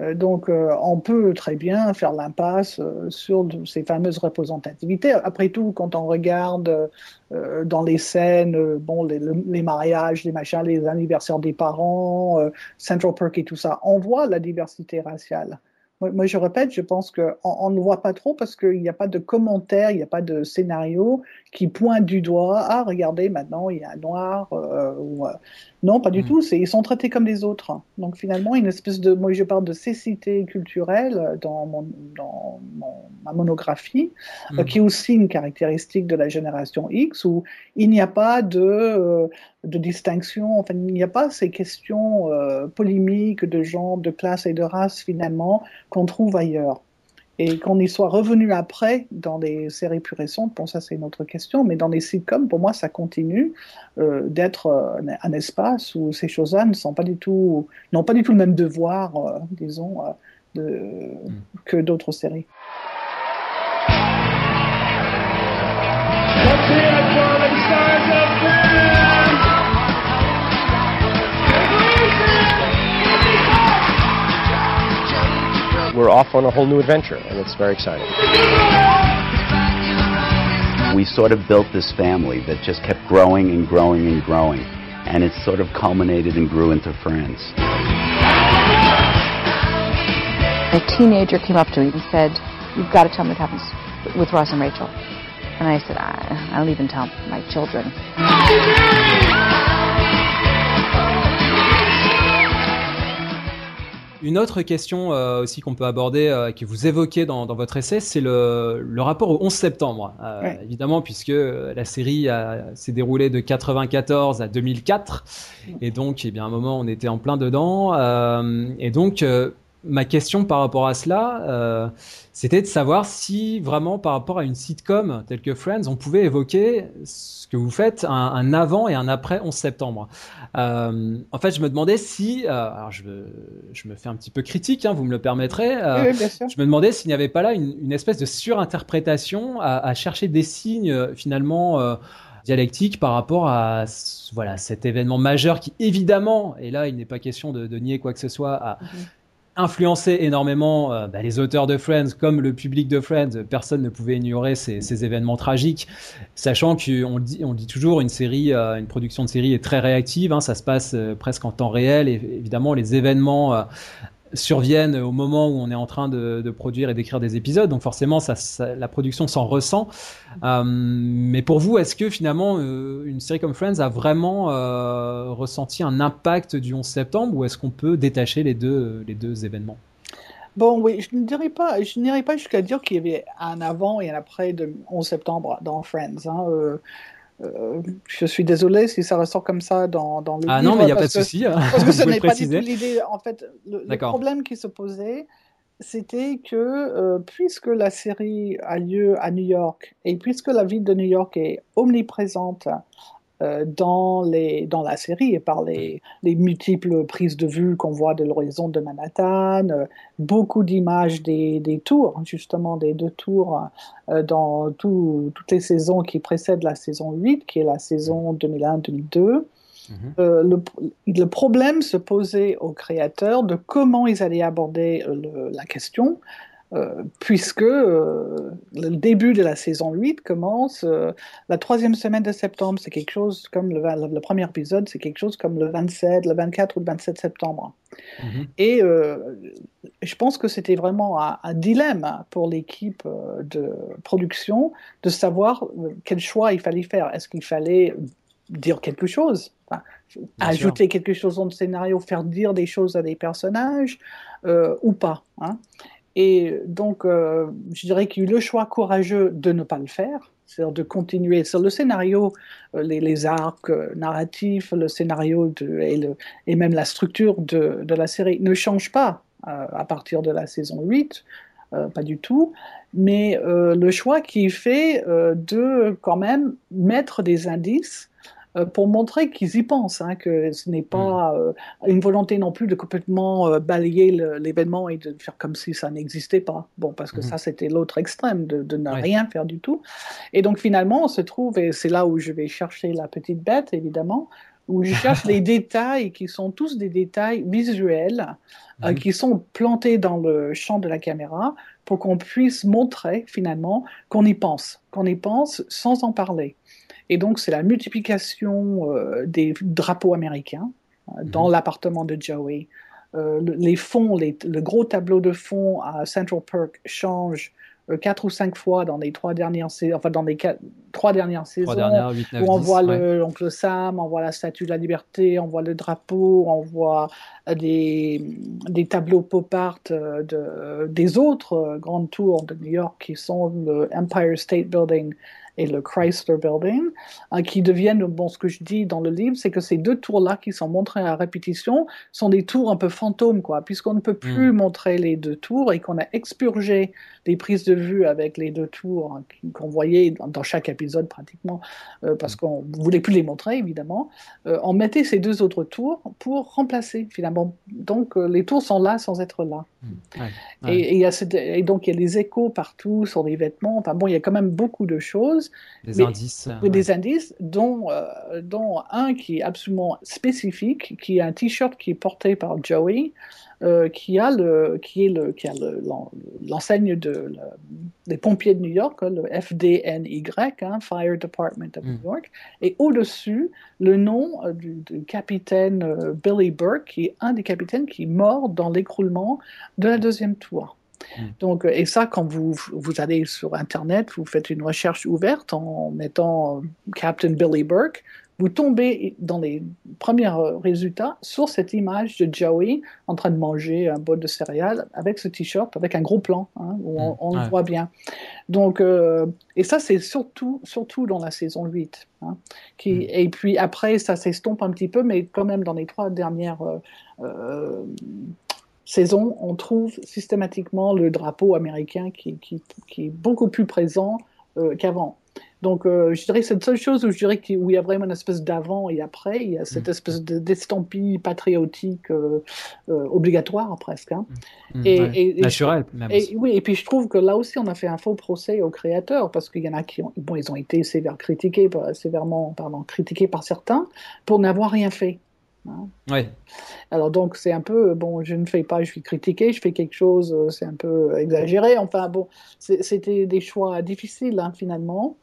Euh, donc, euh, on peut très bien faire l'impasse euh, sur ces fameuses représentativités. Après tout, quand on regarde dans les scènes, bon, les, mariages, les machins, les anniversaires des parents, Central Perk et tout ça, on voit la diversité raciale. Moi, je répète, je pense qu'on on ne voit pas trop parce qu'il n'y a pas de commentaires, il n'y a pas de scénario qui pointe du doigt. Ah, regardez, maintenant, il y a un noir. ou, non, pas du mm. tout. Ils sont traités comme des autres. Donc finalement, une espèce de, moi je parle de cécité culturelle dans, mon, dans ma monographie, euh, mm. qui est aussi une caractéristique de la génération X, où il n'y a pas de, euh, de distinction, enfin il n'y a pas ces questions euh, polémiques de genre, de classe et de race finalement qu'on trouve ailleurs. Et qu'on y soit revenu après dans les séries plus récentes, bon ça c'est une autre question, mais dans les sitcoms, pour moi ça continue euh, d'être euh, un espace où ces choses-là ne sont pas du tout, n'ont pas du tout le même devoir, euh, disons, de, mm. que d'autres séries. We're off on a whole new adventure, and it's very exciting. We sort of built this family that just kept growing and growing and growing, and it sort of culminated and grew into friends. A teenager came up to me and said, You've got to tell me what happens with Ross and Rachel. And I said, I, I don't even tell my children. Une autre question euh, aussi qu'on peut aborder, euh, que vous évoquez dans, dans votre essai, c'est le, le, rapport au 11 septembre. Euh, Évidemment, puisque la série s'est déroulée de 94 à 2004, et donc, eh bien, à un moment, on était en plein dedans. Et donc, ma question par rapport à cela, c'était de savoir si vraiment par rapport à une sitcom telle que Friends, on pouvait évoquer ce que vous faites, un, avant et un après 11 septembre. Euh, en fait, je me demandais si, euh, alors je, je, me fais un petit peu critique, hein, vous me le permettrez, euh, je me demandais s'il n'y avait pas là une, une espèce de surinterprétation à, à, chercher des signes euh, finalement euh, dialectiques par rapport à voilà cet événement majeur qui évidemment, et là il n'est pas question de, de, nier quoi que ce soit, à mhm influencé énormément euh, bah, les auteurs de Friends comme le public de Friends. Personne ne pouvait ignorer ces, événements tragiques, sachant qu'on dit, on dit toujours une série, euh, une production de série est très réactive. Hein, ça se passe euh, presque en temps réel. Et évidemment, les événements surviennent au moment où on est en train de, produire et d'écrire des épisodes. Donc forcément, ça, la production s'en ressent. Euh, mais pour vous, est-ce que finalement euh, une série comme Friends a vraiment euh, ressenti un impact du 11 septembre ou est-ce qu'on peut détacher les deux, les deux événements? Bon, oui, je ne pas, je n'irai pas jusqu'à dire qu'il y avait un avant et un après de 11 septembre dans Friends. Hein. Euh, je suis désolé si ça ressort comme ça dans, dans le ah non, mais il n'y a pas de souci. Hein. Parce que ce (laughs) n'est pas du tout l'idée. En fait, le, le, problème qui se posait, c'était que euh, puisque la série a lieu à New York et puisque la ville de New York est omniprésente dans, les, dans la série et par les, les multiples prises de vue qu'on voit de l'horizon de Manhattan, euh, beaucoup d'images des, des, tours, justement des deux tours euh, dans tout, toutes les saisons qui précèdent la saison 8, qui est la saison 2001-2002. Mm -hmm. euh, le, le, problème se posait aux créateurs de comment ils allaient aborder le, la question, euh, puisque euh, le début de la saison 8 commence euh, la troisième semaine de septembre, c'est quelque chose comme le, le, premier épisode, c'est quelque chose comme le 27, le 24 ou le 27 septembre. Mm -hmm. Et je pense que c'était vraiment un, un, dilemme pour l'équipe de production de savoir quel choix il fallait faire. Est-ce qu'il fallait dire quelque chose, enfin, ajouter sûr. quelque chose dans le scénario, faire dire des choses à des personnages euh, ou pas. Hein. Et donc, euh, je dirais qu'il y a eu le choix courageux de ne pas le faire, c'est-à-dire de continuer sur le scénario, euh, les, arcs narratifs, le scénario et, même la structure de, la série ne change pas à partir de la saison 8. Euh, pas du tout, mais euh, le choix qui est fait euh, de quand même mettre des indices pour montrer qu'ils y pensent, hein, que ce n'est pas mmh. une volonté non plus de complètement balayer l'événement et de faire comme si ça n'existait pas. Bon, parce que mmh. ça, c'était l'autre extrême, de, de ne rien faire du tout. Et donc finalement, on se trouve, et c'est là où je vais chercher la petite bête, évidemment, où je cherche (laughs) des détails qui sont tous des détails visuels, mmh. euh, qui sont plantés dans le champ de la caméra pour qu'on puisse montrer finalement qu'on y pense, qu'on y pense sans en parler. Et donc c'est la multiplication euh, des drapeaux américains euh, mmh. dans l'appartement de Joey. Euh, le, les fonds, les, le gros tableau de fond à Central Park change quatre ou cinq fois dans les trois dernières saisons, enfin dans les quatre, trois dernières saisons, trois dernières, 8, 9, où on 10, voit ouais. l'oncle Sam, on voit la statue de la liberté, on voit le drapeau, on voit des, des tableaux pop art de, des autres grandes tours de New York qui sont le Empire State Building et le Chrysler Building, hein, qui deviennent, bon, ce que je dis dans le livre, c'est que ces deux tours-là qui sont montrées à répétition sont des tours un peu fantômes, quoi, puisqu'on ne peut plus mmh. montrer les deux tours et qu'on a expurgé les prises de vue avec les deux tours hein, qu'on voyait dans, dans, chaque épisode pratiquement, euh, parce qu'on ne voulait plus les montrer, évidemment. Euh, on mettait ces deux autres tours pour remplacer, finalement. Donc, euh, les tours sont là sans être là. Mmh. Ouais. Ouais. Et, et, cette, et, donc, il y a des échos partout sur les vêtements. Enfin, bon, il y a quand même beaucoup de choses. Des mais, indices. Des indices, dont, euh, dont un qui est absolument spécifique, qui est un t-shirt qui est porté par Joey, euh, qui a le, qui est le, qui a l'enseigne de le, des pompiers de New York, le FDNY, hein, Fire Department of mm. New York, et au-dessus le nom euh, du, du, capitaine euh, Billy Burke, qui est un des capitaines qui est mort dans l'écroulement de la deuxième tour. Mm. Donc, et ça, quand vous, vous allez sur Internet, vous faites une recherche ouverte en mettant Captain Billy Burke, vous tombez dans les premiers résultats sur cette image de Joey en train de manger un bol de céréales avec ce t-shirt, avec un gros plan, hein, où on, on ouais. le voit bien. Donc, euh, et ça, c'est surtout, surtout dans la saison 8. Hein, qui, mm. Et puis après, ça s'estompe un petit peu, mais quand même dans les trois dernières euh, euh, saison, on trouve systématiquement le drapeau américain qui, qui, qui est beaucoup plus présent euh, qu'avant. Donc, euh, je dirais que c'est la seule chose où je dirais qu'il, y a vraiment une espèce d'avant et après. Il y a cette mmh. espèce de, d'estampille patriotique euh, obligatoire presque. Hein. Mmh, et, ouais. et, Naturel, même. Et, oui, et puis je trouve que là aussi, on a fait un faux procès aux créateurs parce qu'il y en a qui ont, bon, ils ont été sévère critiqués, sévèrement pardon, critiqués par certains pour n'avoir rien fait. Hein. Oui. Alors donc c'est un peu bon, je ne fais pas, je suis critiqué, je fais quelque chose, c'est un peu exagéré. Enfin bon, c'était des choix difficiles hein, finalement,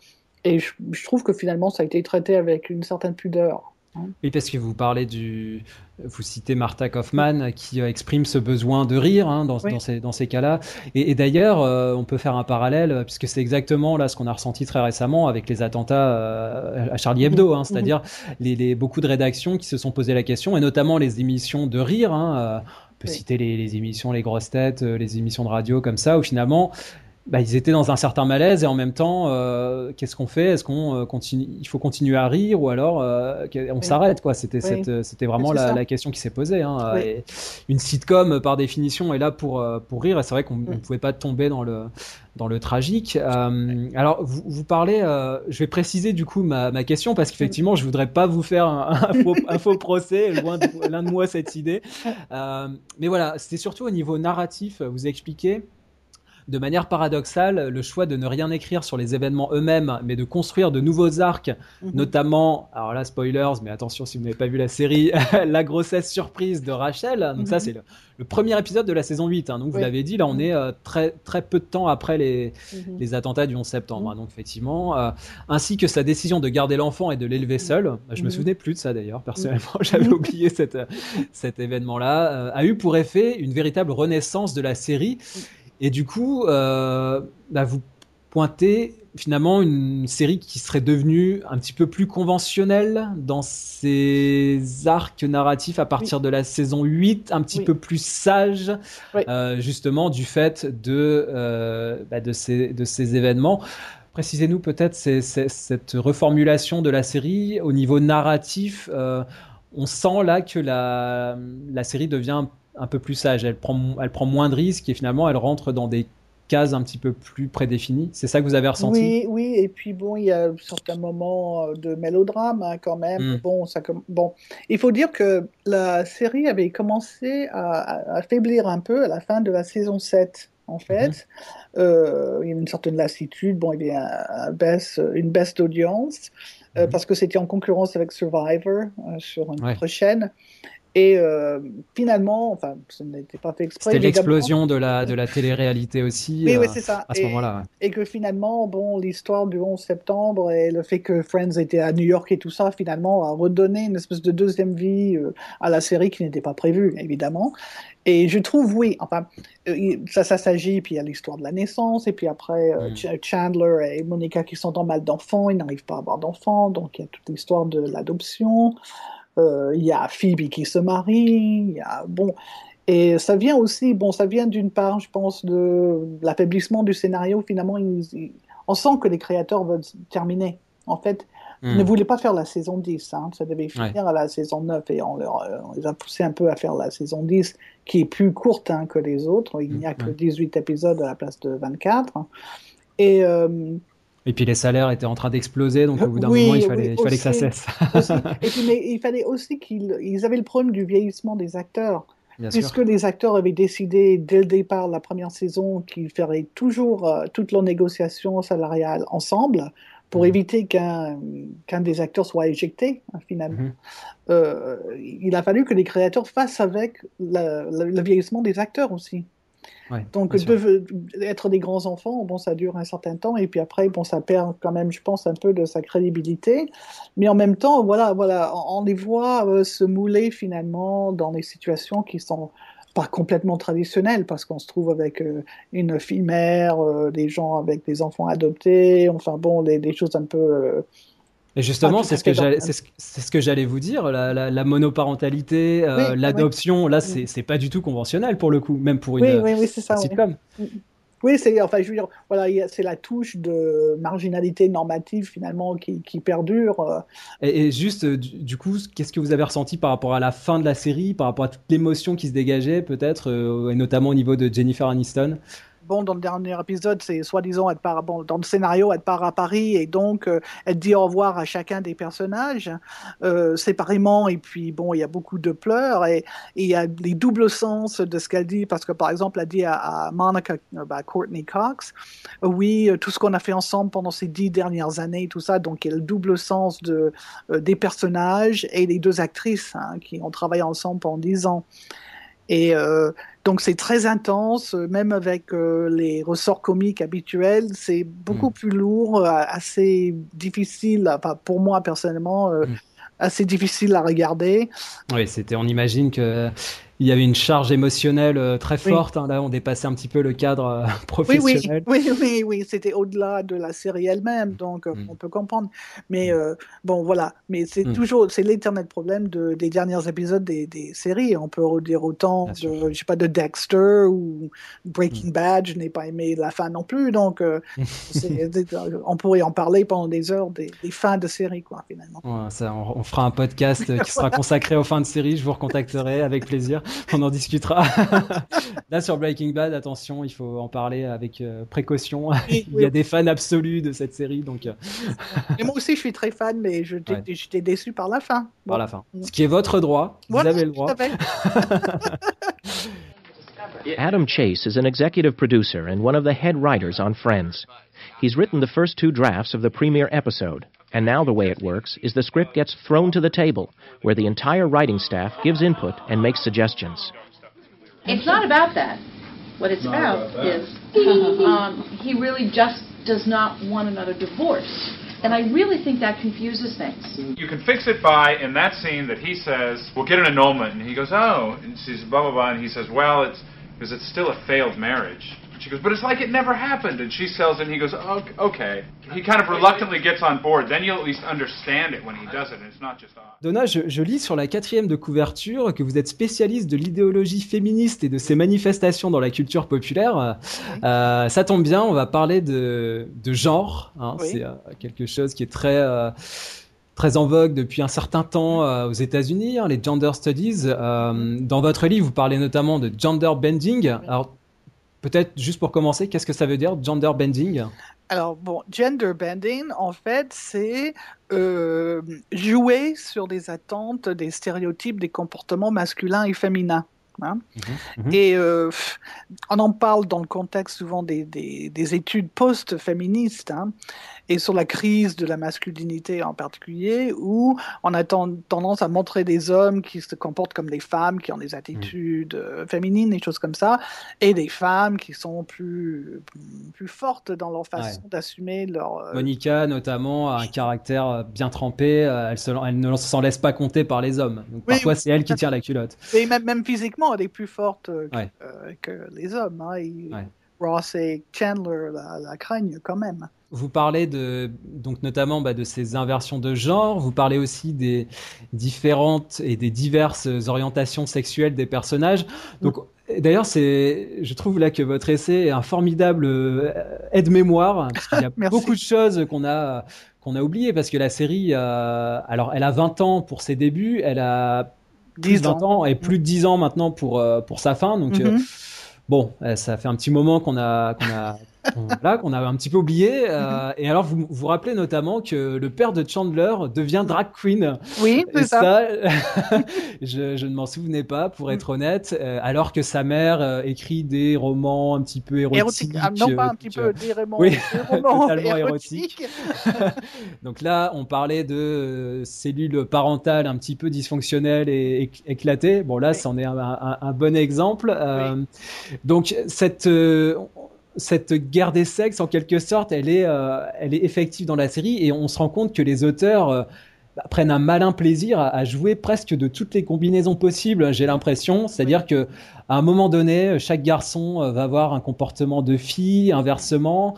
et je, je, trouve que finalement ça a été traité avec une certaine pudeur. Oui, parce que vous parlez du, vous citez Martha Kaufman qui euh, exprime ce besoin de rire hein, dans, oui. dans, ces, dans ces cas-là. Et, et d'ailleurs, euh, on peut faire un parallèle euh, puisque c'est exactement là ce qu'on a ressenti très récemment avec les attentats euh, à Charlie Hebdo, hein, c'est-à-dire mmh. (laughs) les, les, beaucoup de rédactions qui se sont posé la question et notamment les émissions de rire. Hein, on peut oui. citer les, les, émissions Les Grosses Têtes, les émissions de radio comme ça où finalement bah, ils étaient dans un certain malaise et en même temps, euh, qu'est-ce qu'on fait? Est-ce qu'on euh, continue Il faut continuer à rire ou alors euh, on s'arrête quoi? C'était c'était vraiment la, la, question qui s'est posée. Hein. une sitcom par définition est là pour pour rire et c'est vrai qu'on ne pouvait pas tomber dans le dans le tragique. alors vous, vous parlez, je vais préciser du coup ma, ma question parce qu'effectivement je voudrais pas vous faire un, faux, un faux, procès, (laughs) loin de, l'un de moi cette idée. mais voilà, c'était surtout au niveau narratif. Vous expliquez de manière paradoxale, le choix de ne rien écrire sur les événements eux-mêmes, mais de construire de nouveaux arcs, mhm. notamment, alors là, spoilers, mais attention si vous n'avez pas vu la série, (laughs) la grossesse surprise de Rachel. Donc ça, mhm. c'est le, premier épisode de la saison 8. Hein. donc vous l'avez dit, là, on mhm. est euh, très, très peu de temps après les, les attentats du 11 septembre. Hein. donc effectivement, euh, ainsi que sa décision de garder l'enfant et de l'élever seul. Je me souvenais plus de ça d'ailleurs, personnellement, (laughs) j'avais (laughs) oublié cette, cet événement-là, euh, a eu pour effet une véritable renaissance de la série. Et du coup, euh, bah, vous pointez finalement une série qui serait devenue un petit peu plus conventionnelle dans ses arcs narratifs à partir de la saison 8, un petit peu plus sage, euh, justement du fait de, euh, bah, de, ces, de ces événements. Précisez-nous peut-être cette reformulation de la série au niveau narratif. on sent là que la, la série devient un peu plus sage. Elle prend, elle prend moins de risques et finalement elle rentre dans des cases un petit peu plus prédéfinies. C'est ça que vous avez ressenti? Oui, oui. Et puis bon, il y a certains moments euh, de mélodrame hein, quand même. Hmm. Bon, ça, bon, il faut dire que la série avait commencé à, à, faiblir un peu à la fin de la saison 7 en fait. Mhm. Euh, il y a une certaine lassitude, bon, il y a baisse, une baisse d'audience, euh, mhm. parce que c'était en concurrence avec Survivor sur une autre chaîne. Et euh, finalement, enfin, ce n'était pas fait exprès. C'était l'explosion de la, de la télé-réalité aussi. Oui, oui, euh, c'est ça. À ce moment-là. Et que finalement, bon, l'histoire du 11 septembre et le fait que Friends était à New York et tout ça, finalement, a redonné une espèce de deuxième vie euh, à la série qui n'était pas prévue, évidemment. Et je trouve, oui, enfin, ça, ça s'agit, puis il y a l'histoire de la naissance, et puis après, mm. Chandler et Monica qui sont en mal d'enfants, ils n'arrivent pas à avoir d'enfants, donc il y a toute l'histoire de l'adoption. Euh, il y a Phoebe qui se marie, il y a bon. Et ça vient aussi, bon, ça vient d'une part, je pense, de l'affaiblissement du scénario. Finalement, on sent que les créateurs veulent terminer. En fait, ils ne hmm. voulaient pas faire la saison 10. Hein. Ça devait finir à la saison 9 et on, leur, on, les a poussés un peu à faire la saison 10, qui est plus courte hein, que les autres. Il n'y a que 18 épisodes à la place de 24. Et. Euh, et puis les salaires étaient en train d'exploser, donc au bout d'un moment, il fallait, il fallait que ça cesse. (laughs) Et puis, mais il fallait aussi qu'ils avaient le problème du vieillissement des acteurs. puisque les acteurs avaient décidé dès le départ, la première saison, qu'ils feraient toujours euh, toutes leurs négociations salariales ensemble pour mhm. éviter qu'un qu'un des acteurs soit éjecté, hein, finalement. Mhm. Euh, il a fallu que les créateurs fassent avec le vieillissement des acteurs aussi. Donc, peuvent être des grands enfants, bon, ça dure un certain temps, et puis après, bon, ça perd quand même, je pense, un peu de sa crédibilité. Mais en même temps, voilà, voilà, on les voit euh, se mouler finalement dans des situations qui sont pas complètement traditionnelles, parce qu'on se trouve avec euh, une fille mère, euh, des gens avec des enfants adoptés, enfin bon, des choses un peu et justement, c'est ce, que j'allais, c'est ce, que j'allais vous dire, la, la, monoparentalité, euh, l'adoption, là, c'est, c'est pas du tout conventionnel pour le coup, même pour une, oui, oui, c'est ça, sitcom. Oui, c'est enfin, je veux dire, voilà, c'est la touche de marginalité normative finalement qui, qui perdure. Euh. Et, juste, euh, du, coup, qu'est-ce que vous avez ressenti par rapport à la fin de la série, par rapport à toute l'émotion qui se dégageait, peut-être, et notamment au niveau de Jennifer Aniston? Dans le dernier épisode, c'est soi-disant, bon, dans le scénario, elle part à Paris et donc euh, elle dit au revoir à chacun des personnages euh, séparément. Et puis, bon, il y a beaucoup de pleurs et il y a les doubles sens de ce qu'elle dit parce que, par exemple, elle dit à, Monica, euh, bah, Courtney Cox, oui, tout ce qu'on a fait ensemble pendant ces dix dernières années, tout ça. Donc, il y a le double sens de, des personnages et les deux actrices hein, qui ont travaillé ensemble pendant dix ans. Et euh, donc c'est très intense, même avec euh, les ressorts comiques habituels, c'est beaucoup mm. plus lourd, euh, assez difficile, enfin, pour moi personnellement, mm. assez difficile à regarder. Oui, c'était, on imagine que il y avait une charge émotionnelle euh, très forte. Hein. là, on dépassait un petit peu le cadre euh, (laughs) professionnel. Oui, oui, oui, oui, c'était au-delà de la série elle-même, donc euh, mm. on peut comprendre. Mais mm. bon, voilà. Mais c'est mm. toujours, c'est l'éternel problème de, des derniers épisodes des, des, séries. On peut dire autant, de, je sais pas, de Dexter ou Breaking Bad. Je n'ai pas aimé la fin non plus, donc (laughs) on pourrait en parler pendant des heures des, fins de séries, quoi, finalement. ça, on, on, fera un podcast qui sera (laughs) consacré aux fins de séries. Je vous recontacterai avec plaisir. (laughs) on en discutera. (laughs) Là, sur Breaking Bad, attention, il faut en parler avec euh, précaution. il y a des fans absolus de cette série, donc. Euh. (laughs) Et moi aussi, je suis très fan, mais j'étais ouais. déçu par la fin. Par la fin. Ce qui est votre droit. Vous avez le droit. Adam Chase is an executive producer and one of the head writers on Friends. He's written the first two drafts of the premiere episode. And now the way it works is the script gets thrown to the table, where the entire writing staff gives input and makes suggestions. It's not about that. What it's about is (laughs) um, he really just does not want another divorce. And I really think that confuses things. You can fix it by, in that scene that he says, we'll get an annulment. And he goes, oh. And she's blah, blah, blah. And he says, well, it's because it's still a failed marriage. She goes, but it's like it never happened. And she sells it, and he goes, oh, okay. He kind of reluctantly gets on board. Then you'll at least understand it when he does it, and it's not just odd. Donna, je, je, lis sur la quatrième de couverture que vous êtes spécialiste de l'idéologie féministe et de ses manifestations dans la culture populaire. Euh, ça tombe bien, on va parler de, de genre. Hein. Oui. C'est euh, quelque chose qui est très... Euh, très en vogue depuis un certain temps euh, aux États-Unis, hein, les gender studies. Euh, dans votre livre, vous parlez notamment de gender bending. Alors, Peut-être juste pour commencer, qu'est-ce que ça veut dire gender bending? Alors, bon, gender bending, en fait, c'est euh, jouer sur des attentes, des stéréotypes, des comportements masculins et féminins. Hein. Mhm, mhm. Et euh, on en parle dans le contexte souvent des, des, des études post-féministes. Hein et sur la crise de la masculinité en particulier, où on a tendance à montrer des hommes qui se comportent comme des femmes, qui ont des attitudes euh, féminines, des choses comme ça, et des femmes qui sont plus, plus fortes dans leur façon d'assumer leur... Euh, Monica, notamment, a un caractère bien trempé, euh, elle, se, elle ne s'en laisse pas compter par les hommes. Donc, parfois, c'est elle qui tire la culotte. Et même, même physiquement, elle est plus forte que, que les hommes. Hein, Ross et Chandler la, la craignent quand même. Vous parlez de, donc notamment bah, de ces inversions de genre. Vous parlez aussi des différentes et des diverses orientations sexuelles des personnages. Donc, d'ailleurs, c'est, je trouve là que votre essai est un formidable euh, aide-mémoire parce qu'il y a (laughs) beaucoup de choses qu'on a qu'on a oubliées parce que la série, euh, alors, elle a 20 ans pour ses débuts, elle a plus de 20 ans. et plus de 10 ans maintenant pour euh, pour sa fin. Donc mm-hmm. bon, ça fait un petit moment qu'on a qu'on a là qu'on avait un petit peu oublié. Euh, et alors, vous vous rappelez notamment que le père de Chandler devient drag queen. Oui, c'est ça. (laughs) je, je, ne m'en souvenais pas, pour être honnête. Euh, alors que sa mère euh, écrit des romans un petit peu érotiques. Ah, non, pas un petit peu, des romans, oui, des (laughs) romans totalement érotiques. (laughs) Donc là, on parlait de cellules parentales un petit peu dysfonctionnelles et éclatées. Bon, là, c'en est un, un, un, bon exemple. Donc, cette cette guerre des sexes, en quelque sorte, elle est, euh, elle est effective dans la série et on se rend compte que les auteurs euh, bah, prennent un malin plaisir à, jouer presque de toutes les combinaisons possibles. J'ai l'impression, c'est-à-dire que à un moment donné, chaque garçon euh, va avoir un comportement de fille, inversement.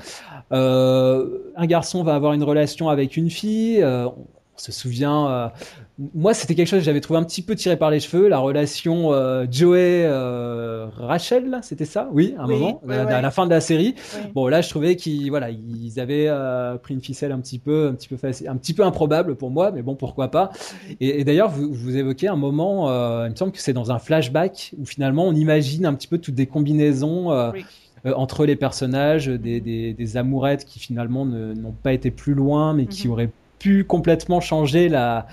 un garçon va avoir une relation avec une fille. on se souvient moi, c'était quelque chose que j'avais trouvé un petit peu tiré par les cheveux, la relation euh, Joey euh, Rachel, c'était ça? Oui, à un moment, à, la fin de la série. Bon, là, je trouvais qu'ils voilà, ils avaient euh, pris une ficelle un petit peu, un petit peu facile, un petit peu improbable pour moi, mais bon, pourquoi pas. Et, et d'ailleurs, vous, vous évoquez un moment, il me semble que c'est dans un flashback où finalement on imagine un petit peu toutes des combinaisons. Entre les personnages, des, des, des amourettes qui finalement n'ont pas été plus loin, mais qui mhm. auraient pu complètement changer la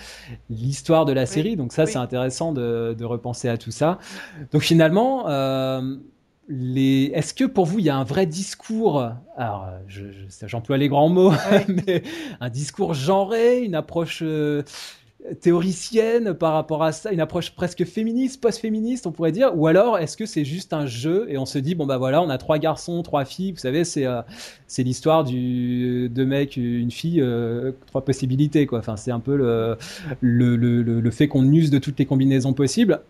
l'histoire de la série. Donc ça, c'est intéressant de, de, repenser à tout ça. Donc finalement, euh, les... est-ce que pour vous, il y a un vrai discours Alors, j'emploie les grands mots, (laughs) mais un discours genré, une approche euh, théoricienne par rapport à ça, une approche presque féministe, post-féministe, on pourrait dire, ou alors est-ce que c'est juste un jeu et on se dit bon bah voilà, on a trois garçons, trois filles, vous savez, c'est euh, l'histoire du deux mecs, une fille, euh, trois possibilités quoi. Enfin, c'est un peu le le, le, le fait qu'on use de toutes les combinaisons possibles.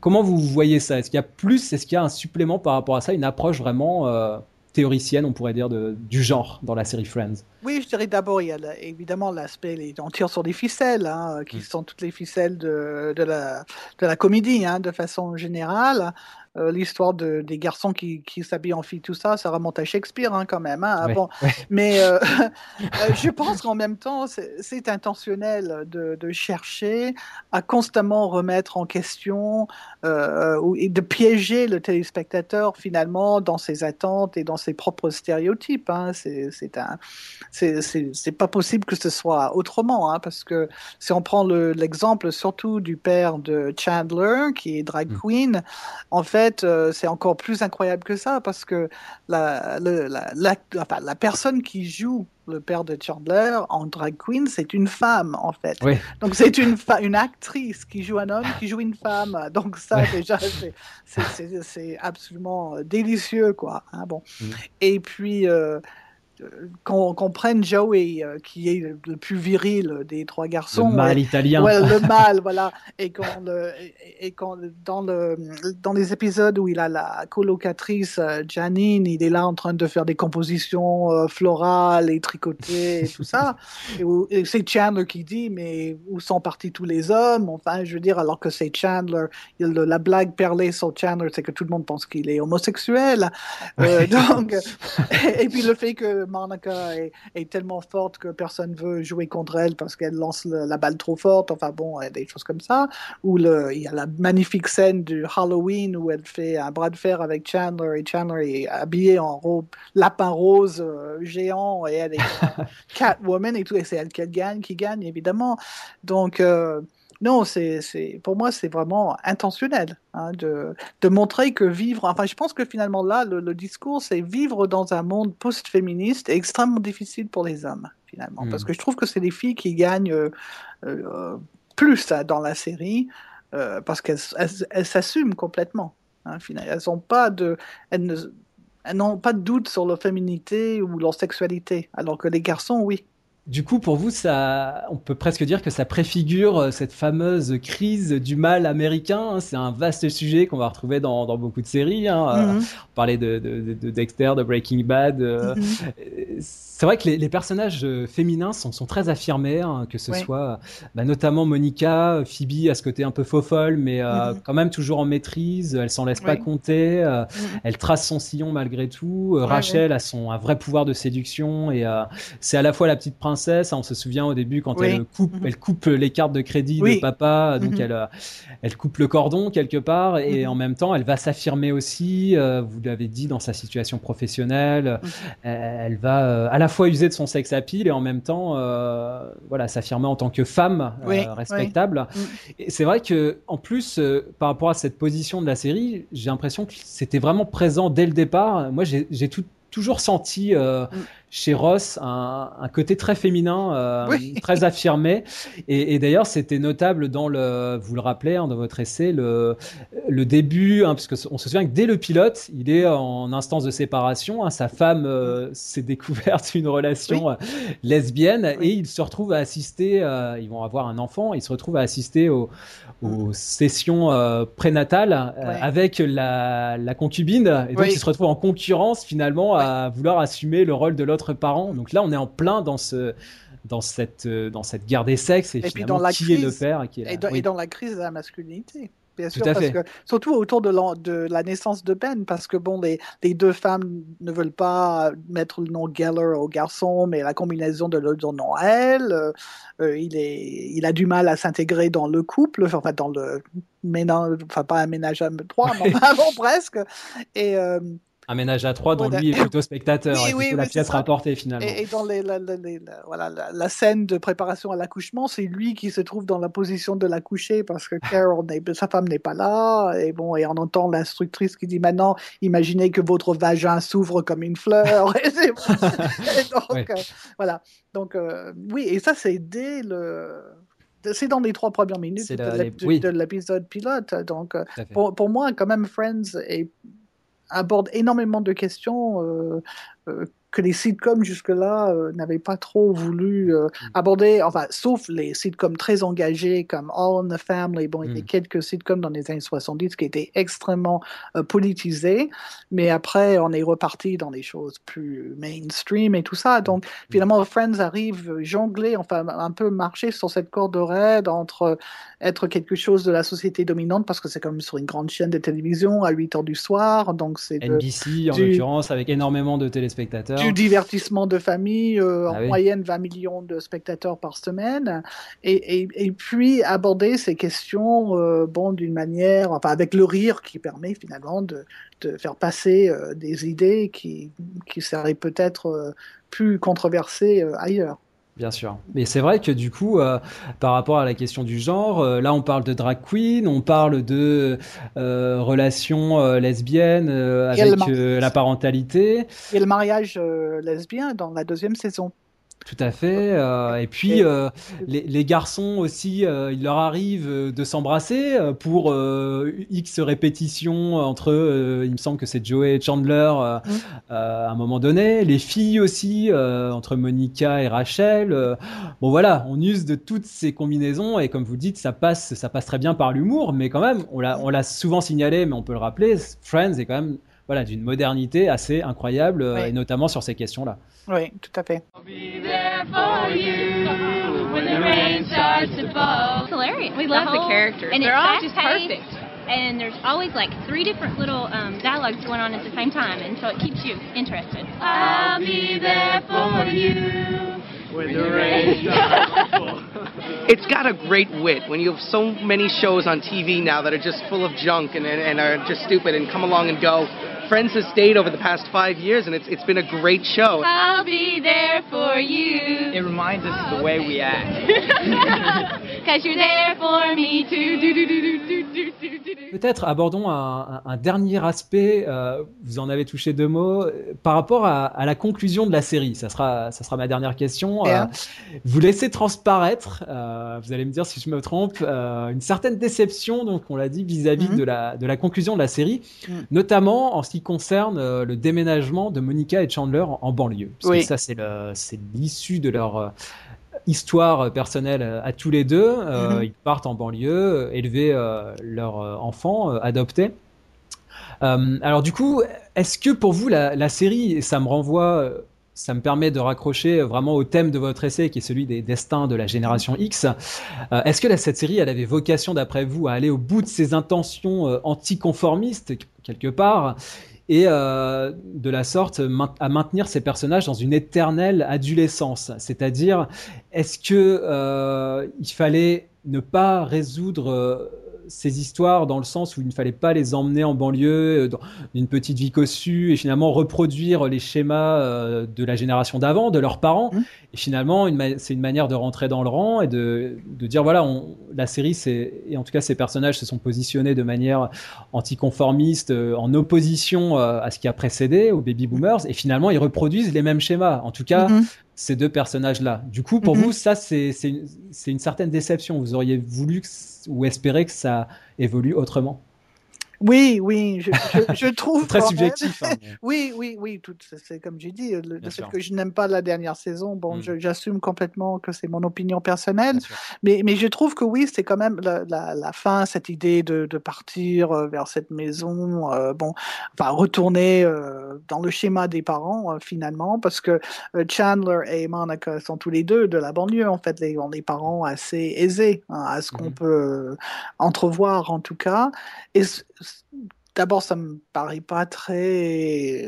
comment vous voyez ça? Est-ce qu'il y a plus Est-ce qu'il y a un supplément par rapport à ça Une approche vraiment euh, théoricienne, on pourrait dire, de, du genre dans la série Friends Oui, je dirais d'abord, il y a évidemment l'aspect, on tire sur des ficelles, hein, qui mm. sont toutes les ficelles de, de, la, de la comédie, hein, de façon générale. Euh, l'histoire de, des garçons qui, qui s'habillent en fille, tout ça, ça remonte à Shakespeare hein, quand même. Hein, avant. Mais euh, (laughs) euh, je pense qu'en même temps, c'est intentionnel de, de, chercher à constamment remettre en question euh, et de piéger le téléspectateur finalement dans ses attentes et dans ses propres stéréotypes. Hein. C'est un, c'est pas possible que ce soit autrement, hein, parce que si on prend l'exemple surtout du père de Chandler, qui est drag mm. queen, en fait euh, c'est encore plus incroyable que ça parce que la, la, la, personne qui joue le père de Chandler en drag queen, c'est une femme en fait. Donc c'est une, une actrice qui joue un homme, qui joue une femme. Donc ça déjà, c'est absolument délicieux quoi. Hein, bon. Mm. Et puis euh, qu'on prenne Joey, euh, qui est le plus viril des trois garçons. Le mâle italien. le (laughs) mâle, voilà. Et, quand et quand dans, le, dans les épisodes où il a la colocatrice euh, Janine, il est là en train de faire des compositions euh, florales et tricotées et tout ça. (laughs) et, c'est Chandler qui dit, mais où sont partis tous les hommes? Enfin, je veux dire, alors que c'est Chandler, la blague perlée sur Chandler, c'est que tout le monde pense qu'il est homosexuel. donc, (laughs) et puis le fait que Monica est, tellement forte que personne veut jouer contre elle parce qu'elle lance la balle trop forte. Enfin bon, des choses comme ça. Ou le, il y a la magnifique scène du Halloween où elle fait un bras de fer avec Chandler et Chandler est habillé en robe lapin rose euh, géant et elle est (laughs) Catwoman et tout. Et c'est elle qui gagne, qui gagne évidemment. Donc euh, non, c'est, pour moi, c'est vraiment intentionnel hein, de, de, montrer que vivre. Enfin, je pense que finalement, là, le, discours, c'est vivre dans un monde post-féministe extrêmement difficile pour les hommes, finalement. Parce hmm. que je trouve que c'est les filles qui gagnent euh, euh, plus hein, dans la série, euh, parce qu'elles elles, s'assument complètement. Hein, finalement. Elles n'ont pas de. Elles n'ont pas de doute sur leur féminité ou leur sexualité, alors que les garçons, oui. Du coup, pour vous, ça, on peut presque dire que ça préfigure euh, cette fameuse crise du mal américain. Hein. C'est un vaste sujet qu'on va retrouver dans, dans, beaucoup de séries. Hein. Mm-hmm. On parlait de, de, de, Dexter, de Breaking Bad. Euh, mm-hmm c'est vrai que les, les, personnages euh, féminins sont, sont très affirmés, hein, que ce soit bah, notamment Monica, Phoebe à ce côté un peu faux folle, mais euh, mhm. quand même toujours en maîtrise. Elle s'en laisse pas compter. Euh, mhm. Elle trace son sillon malgré tout. Rachel a son un vrai pouvoir de séduction et c'est à la fois la petite princesse. Hein, on se souvient au début quand elle coupe, mhm. elle coupe les cartes de crédit de papa, donc elle elle coupe le cordon quelque part et en même temps elle va s'affirmer aussi. vous l'avez dit dans sa situation professionnelle, elle va à la fois user de son sex appeal et en même temps, euh, voilà, s'affirmer en tant que femme euh, respectable. Mm. Et c'est vrai que, en plus, euh, par rapport à cette position de la série, j'ai l'impression que c'était vraiment présent dès le départ. Moi, j'ai tout toujours senti mm. Chez Ross un, un, côté très féminin, euh, (laughs) très affirmé. Et, et d'ailleurs, c'était notable dans le, vous le rappelez hein, dans votre essai, le, le début, hein, parce on se souvient que dès le pilote, il est en instance de séparation. Hein, sa femme euh, s'est découverte une relation euh, lesbienne et il se retrouve à assister. Ils vont avoir un enfant. Il se retrouve à assister au, aux sessions euh, prénatales avec la, la, concubine. Et donc, il se retrouve en concurrence finalement à vouloir assumer le rôle de l'autre parent. Donc là, on est en plein dans ce dans cette euh, dans cette guerre des sexes et, finalement dans la qui est le père et qui est et dans la crise de la masculinité bien sûr, parce que, surtout autour de la, de la, naissance de Ben, parce que bon, les, les, deux femmes ne veulent pas mettre le nom Geller au garçon, mais la combinaison de leur nom à elle, euh, euh, il, est, il a du mal à s'intégrer dans le couple, enfin dans le ménage, enfin pas un ménage à trois, mais (laughs) bon, presque. Et, euh, un ménage à trois dont lui est plutôt spectateur, oui, la pièce rapportée finalement. Et, dans les, la, voilà, la, scène de préparation à l'accouchement, c'est lui qui se trouve dans la position de l'accoucher parce que Carol, sa femme n'est pas là, et bon, et on entend l'instructrice qui dit maintenant, imaginez que votre vagin s'ouvre comme une fleur. (laughs) et, donc, euh, voilà. Donc, euh, oui, et ça, c'est dès le c'est dans les trois premières minutes de l'épisode pilote. Donc, euh, pour, pour, moi, quand même, Friends est aborde énormément de questions euh, euh, que les sitcoms jusque-là euh, n'avaient pas trop voulu euh, aborder, enfin, sauf les sitcoms très engagés comme All in the Family. Bon, il y a Mm. quelques sitcoms dans les années 70 qui étaient extrêmement euh, politisés, mais après, on est reparti dans des choses plus mainstream et tout ça. Donc, finalement, Friends arrive jongler, enfin, un peu marcher sur cette corde raide entre être quelque chose de la société dominante, parce que c'est comme sur une grande chaîne de télévision à 8 heures du soir, donc c'est de- NBC en du- l'occurrence avec énormément de téléspectateurs. Du divertissement de famille, euh, Ah en oui. moyenne 20 millions de spectateurs par semaine, et, et, et puis aborder ces questions euh, bon, d'une manière, enfin avec le rire qui permet finalement de, de faire passer euh, des idées qui, qui seraient peut-être plus controversées ailleurs. Bien sûr. Mais c'est vrai que du coup, euh, par rapport à la question du genre, euh, là on parle de drag queen, on parle de euh, relations euh, lesbiennes euh, avec euh, la parentalité. Et le mariage euh, lesbien dans la deuxième saison. Tout à fait. euh, et puis euh, les, les garçons aussi, euh, il leur arrive de s'embrasser pour X répétitions entre, il me semble que c'est Joey et Chandler euh, à un moment donné. Les filles aussi, entre Monica et Rachel. bon voilà, on use de toutes ces combinaisons et comme vous dites, ça passe, ça passe très bien par l'humour, mais quand même, on l'a, on l'a souvent signalé, mais on peut le rappeler, Friends est quand même voilà d'une modernité assez incroyable euh, Ouais. et notamment sur ces questions-là. Oui, tout à fait. It's hilarious. We love the characters. And They're it's all just fast-paced, And there's always like three different little um, dialogues going on at the same time, and so it keeps you interested. I'll be there for you. When the rain (laughs) It's got a great wit. When you have so many shows on TV now that are just full of junk and, and, and are just stupid and come along and go, friends stayed over the past five years, and it's it's been a great show. Peut-être abordons un, dernier aspect. Euh, vous en avez touché deux mots euh, par rapport à, la conclusion de la série. Ça sera ça sera ma dernière question. Euh, vous laissez transparaître. Vous allez me dire si je me trompe. une certaine déception, donc on l'a dit vis-à-vis mm-hmm. de la conclusion de la série, mm. notamment en ce qui concerne euh, le déménagement de Monica et Chandler en, en banlieue. Parce Oui. que ça, c'est l'issue de leur... euh, histoire euh, personnelle à tous les deux. Euh, Mhm. Ils partent en banlieue, élever euh, leur enfant euh, adopté. Alors du coup, est-ce que pour vous la, la série, et ça me renvoie, ça me permet de raccrocher vraiment au thème de votre essai, qui est celui des destins de la génération X, est-ce que cette série, elle avait vocation, d'après vous, à aller au bout de ses intentions anticonformistes quelque part et euh, de la sorte à maintenir ces personnages dans une éternelle adolescence. C'est-à-dire, est-ce que euh, il fallait ne pas résoudre euh, ces histoires dans le sens où il ne fallait pas les emmener en banlieue, euh, dans une petite vie cossue, et finalement reproduire les schémas euh, de la génération d'avant, de leurs parents. Et finalement, c'est une manière de rentrer dans le rang et de, de dire voilà, on, la série, c'est et en tout cas ces personnages se sont positionnés de manière anticonformiste, euh, en opposition euh, à ce qui a précédé, aux baby boomers, et finalement ils reproduisent les mêmes schémas. En tout cas, Mhm. Ces deux personnages-là. Du coup, pour Mhm. vous, ça, c'est une, une certaine déception. Vous auriez voulu que ou espéré que ça évolue autrement? Oui, oui, je, je, je (laughs) trouve. Très subjectif, hein, mais- (laughs) oui, oui, oui, tout, c'est- comme j'ai dit, le, le fait que je n'aime pas la dernière saison, bon, Mm. je- j'assume complètement que c'est mon opinion personnelle, mais, mais je trouve que oui, c'est quand même la, la, la fin, cette idée de, de partir euh, vers cette maison, euh, bon, enfin, retourner euh, dans le schéma des parents, euh, finalement, parce que euh, Chandler et Monica sont tous les deux de la banlieue, en fait, les, ont des parents assez aisés, hein, à ce qu'on peut euh, entrevoir, en tout cas, et D'abord, ça me paraît pas très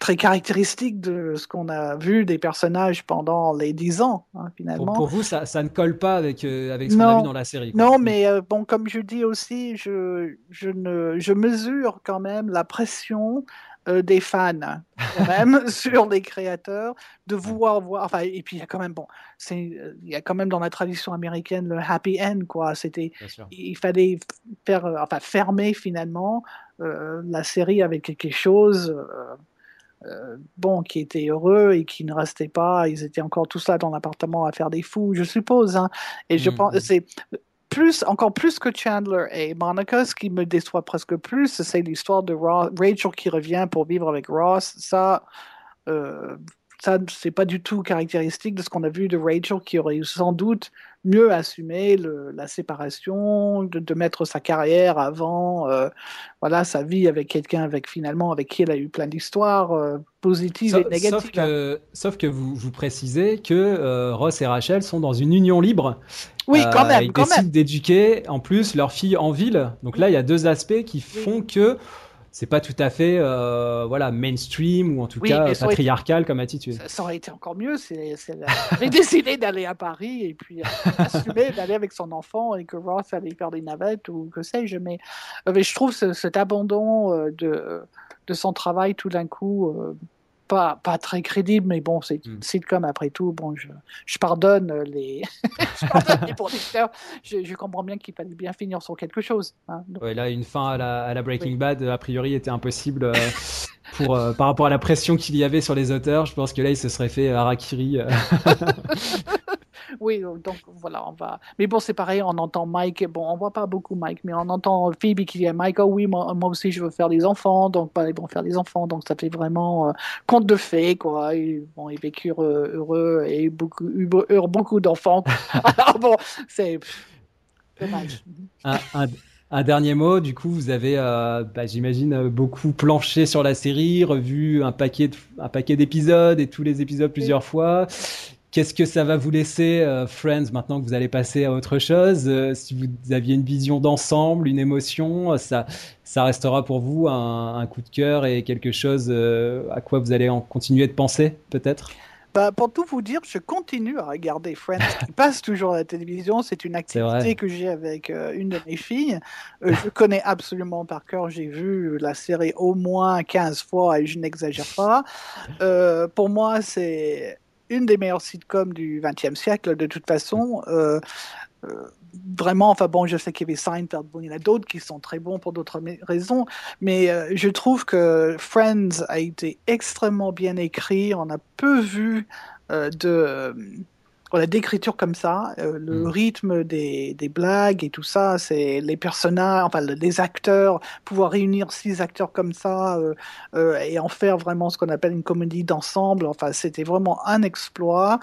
très caractéristique de ce qu'on a vu des personnages pendant les dix ans, hein, finalement. Pour, pour vous, ça, ça ne colle pas avec, euh, avec ce qu'on a vu dans la série. quoi. Non, mais euh, bon, comme je dis aussi, je, je, ne, je mesure quand même la pression euh, des fans, quand (laughs) même, (laughs) sur les créateurs, de vouloir voir. Enfin, et puis il y a quand même, bon, c'est, euh, il y a quand même dans la tradition américaine le happy end, quoi. C'était, il fallait faire, euh, enfin, fermer finalement euh, la série avec quelque chose. euh, bon, qui était heureux et qui ne restait pas, ils étaient encore tous là dans l'appartement à faire des fous, je suppose. Hein. Et je Mhm. pense, c'est plus, encore plus que Chandler et Monica, ce qui me déçoit presque plus, c'est l'histoire de Rachel qui revient pour vivre avec Ross. Ça, Euh, ça, c'est pas du tout caractéristique de ce qu'on a vu de Rachel, qui aurait sans doute mieux assumé le, la séparation, de, de, mettre sa carrière avant, euh, voilà, sa vie avec quelqu'un avec finalement avec qui elle a eu plein d'histoires euh, positives sauf, et négatives. Sauf que, sauf que vous, vous précisez que euh, Ross et Rachel sont dans une union libre. Oui, quand même. Ils quand décident d'éduquer en plus leur fille en ville. Donc là, il y a deux aspects qui font que c'est pas tout à fait euh, voilà mainstream ou en tout Oui, cas patriarcal comme attitude. Ça, ça aurait été encore mieux. C'est, avait (laughs) décidé d'aller à Paris et puis euh, assumer (laughs) d'aller avec son enfant et que Ross allait faire des navettes ou que sais-je. Mais, euh, mais je trouve ce, cet abandon de, de son travail tout d'un coup pas, pas très crédible. Mais bon, c'est une sitcom après tout. Bon, je, je pardonne les, (laughs) je pardonne les (laughs) producteurs. Je, je comprends bien qu'il fallait bien finir sur quelque chose. Hein. Donc, Ouais, là, une fin à la, à la Breaking Bad, a priori, était impossible euh, pour, euh, par rapport à la pression qu'il y avait sur les auteurs. Je pense que là, il se serait fait harakiri. euh. (laughs) Oui, donc voilà, on va. Mais bon, c'est pareil, on entend Mike. Bon, on voit pas beaucoup Mike, mais on entend Phoebe qui dit à Mike, oh oui, moi, moi aussi je veux faire des enfants, donc bah, ils vont faire des enfants, donc ça fait vraiment euh, conte de fées, quoi. Ils, bon, ils vécurent euh, heureux et beaucoup, eu be- eurent beaucoup d'enfants. (laughs) Alors bon, c'est dommage. un, un- un dernier mot, du coup, vous avez, euh, bah, j'imagine, euh, beaucoup planché sur la série, revu un paquet, de- un paquet d'épisodes et tous les épisodes plusieurs fois. Qu'est-ce que ça va vous laisser, euh, Friends, maintenant que vous allez passer à autre chose? Euh, Si vous aviez une vision d'ensemble, une émotion, euh, ça, ça restera pour vous un, un coup de cœur et quelque chose euh, à quoi vous allez en continuer de penser, peut-être? Bah, pour tout vous dire, je continue à regarder Friends, qui (laughs) passe toujours à la télévision. C'est une activité que j'ai avec euh, une de mes filles. Euh, je connais absolument par cœur. J'ai vu la série au moins 15 fois et je n'exagère pas. Euh, pour moi, c'est une des meilleures sitcoms du XXe siècle, de toute façon. Euh, euh, vraiment, enfin bon, je sais qu'il y avait Seinfeld, bon, il y en a d'autres qui sont très bons pour d'autres raisons, mais euh, je trouve que Friends a été extrêmement bien écrit, on a peu vu de voilà, d'écriture comme ça, euh, le rythme des, des blagues et tout ça, c'est les personnages, enfin le- les acteurs, pouvoir réunir six acteurs comme ça euh, euh, et en faire vraiment ce qu'on appelle une comédie d'ensemble, enfin c'était vraiment un exploit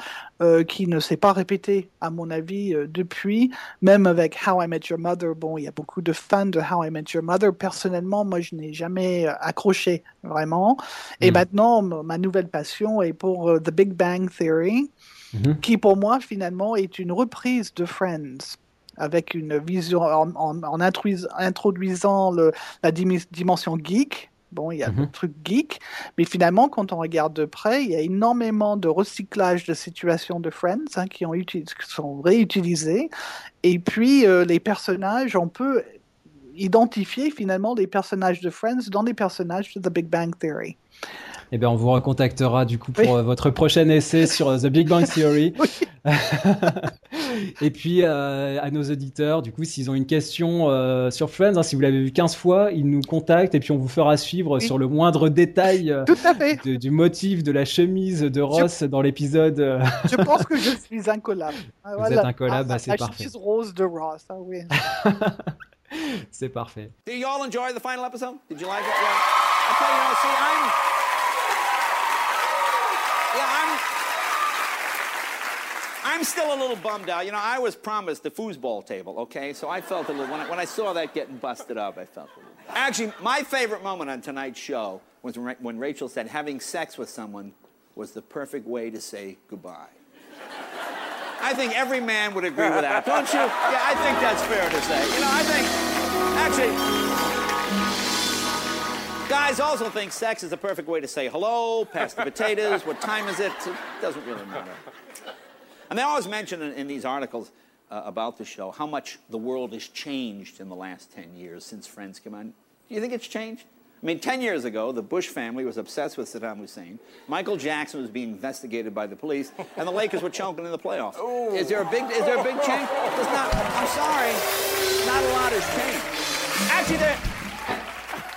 qui ne s'est pas répété à mon avis depuis, même avec How I Met Your Mother, bon il y a beaucoup de fans de How I Met Your Mother, personnellement moi je n'ai jamais accroché vraiment, et Mm. maintenant ma nouvelle passion est pour The Big Bang Theory, Mhm. qui pour moi finalement est une reprise de Friends avec une vision en, en- en introduis- introduisant le, la dimension geek. Bon, il y a Mhm. le truc geek, mais finalement, quand on regarde de près, il y a énormément de recyclage de situations de Friends hein, qui, ont uti- qui sont réutilisées. Et puis, euh, les personnages, on peut identifier finalement des personnages de Friends dans des personnages de The Big Bang Theory. Eh bien, on vous recontactera du coup pour euh, votre prochain essai sur euh, The Big Bang Theory. (laughs) (laughs) Et puis, euh, à nos auditeurs, du coup, s'ils ont une question euh, sur Friends, hein, si vous l'avez vu 15 fois, ils nous contactent et puis on vous fera suivre sur le moindre détail euh, Tout à fait. de- du motif de la chemise de Ross dans l'épisode. (laughs) Je pense que je suis incollable. Ah, Vous êtes incollable, Ah, bah, c'est la parfait. chemise rose de Ross, ah oui. C'est parfait. Did you all enjoy the final episode? Did you like it? Yeah. I tell you, you know, see, I'm. Yeah, I'm. I'm still a little bummed out. You know, I was promised the foosball table, okay? So I felt a little, when I, when I saw that getting busted up, I felt a little. Actually, my favorite moment on tonight's show was when Rachel said having sex with someone was the perfect way to say goodbye. I think every man would agree with that, don't you? Yeah, I think that's fair to say. You know, I think, actually, guys also think sex is the perfect way to say hello, pass the potatoes, what time is it? It doesn't really matter. And they always mention in, in these articles uh, about the show how much the world has changed in the last 10 years since Friends came on. Do you think it's changed? I mean, 10 years ago, the Bush family was obsessed with Saddam Hussein. Michael Jackson was being investigated by the police, and the Lakers were choking in the playoffs. Is there a big, is there a big change? There's not, I'm sorry, not a lot has changed. Actually, there,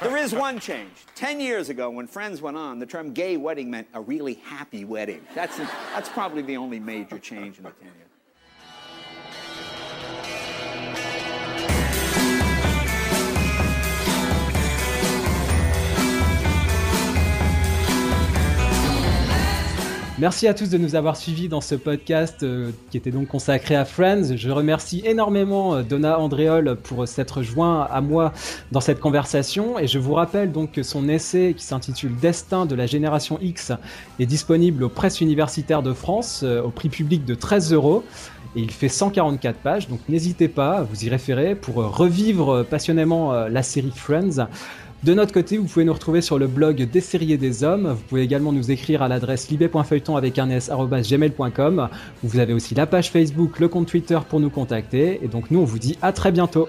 there is one change. Ten years ago, when Friends went on, the term gay wedding meant a really happy wedding. That's, that's probably the only major change in the 10 years. Merci à tous de nous avoir suivis dans ce podcast euh, qui était donc consacré à Friends. Je remercie énormément euh, Donna Andréol pour s'être joint à moi dans cette conversation et je vous rappelle donc que son essai qui s'intitule Destin de la génération X est disponible aux presses universitaires de France euh, au prix public de 13 euros et il fait 144 pages donc n'hésitez pas à vous y référer pour revivre passionnément la série Friends. De notre côté, vous pouvez nous retrouver sur le blog des séries des hommes. Vous pouvez également nous écrire à l'adresse libé.feuilleton avec un. Vous avez aussi la page Facebook, le compte Twitter pour nous contacter. Et donc nous, on vous dit à très bientôt.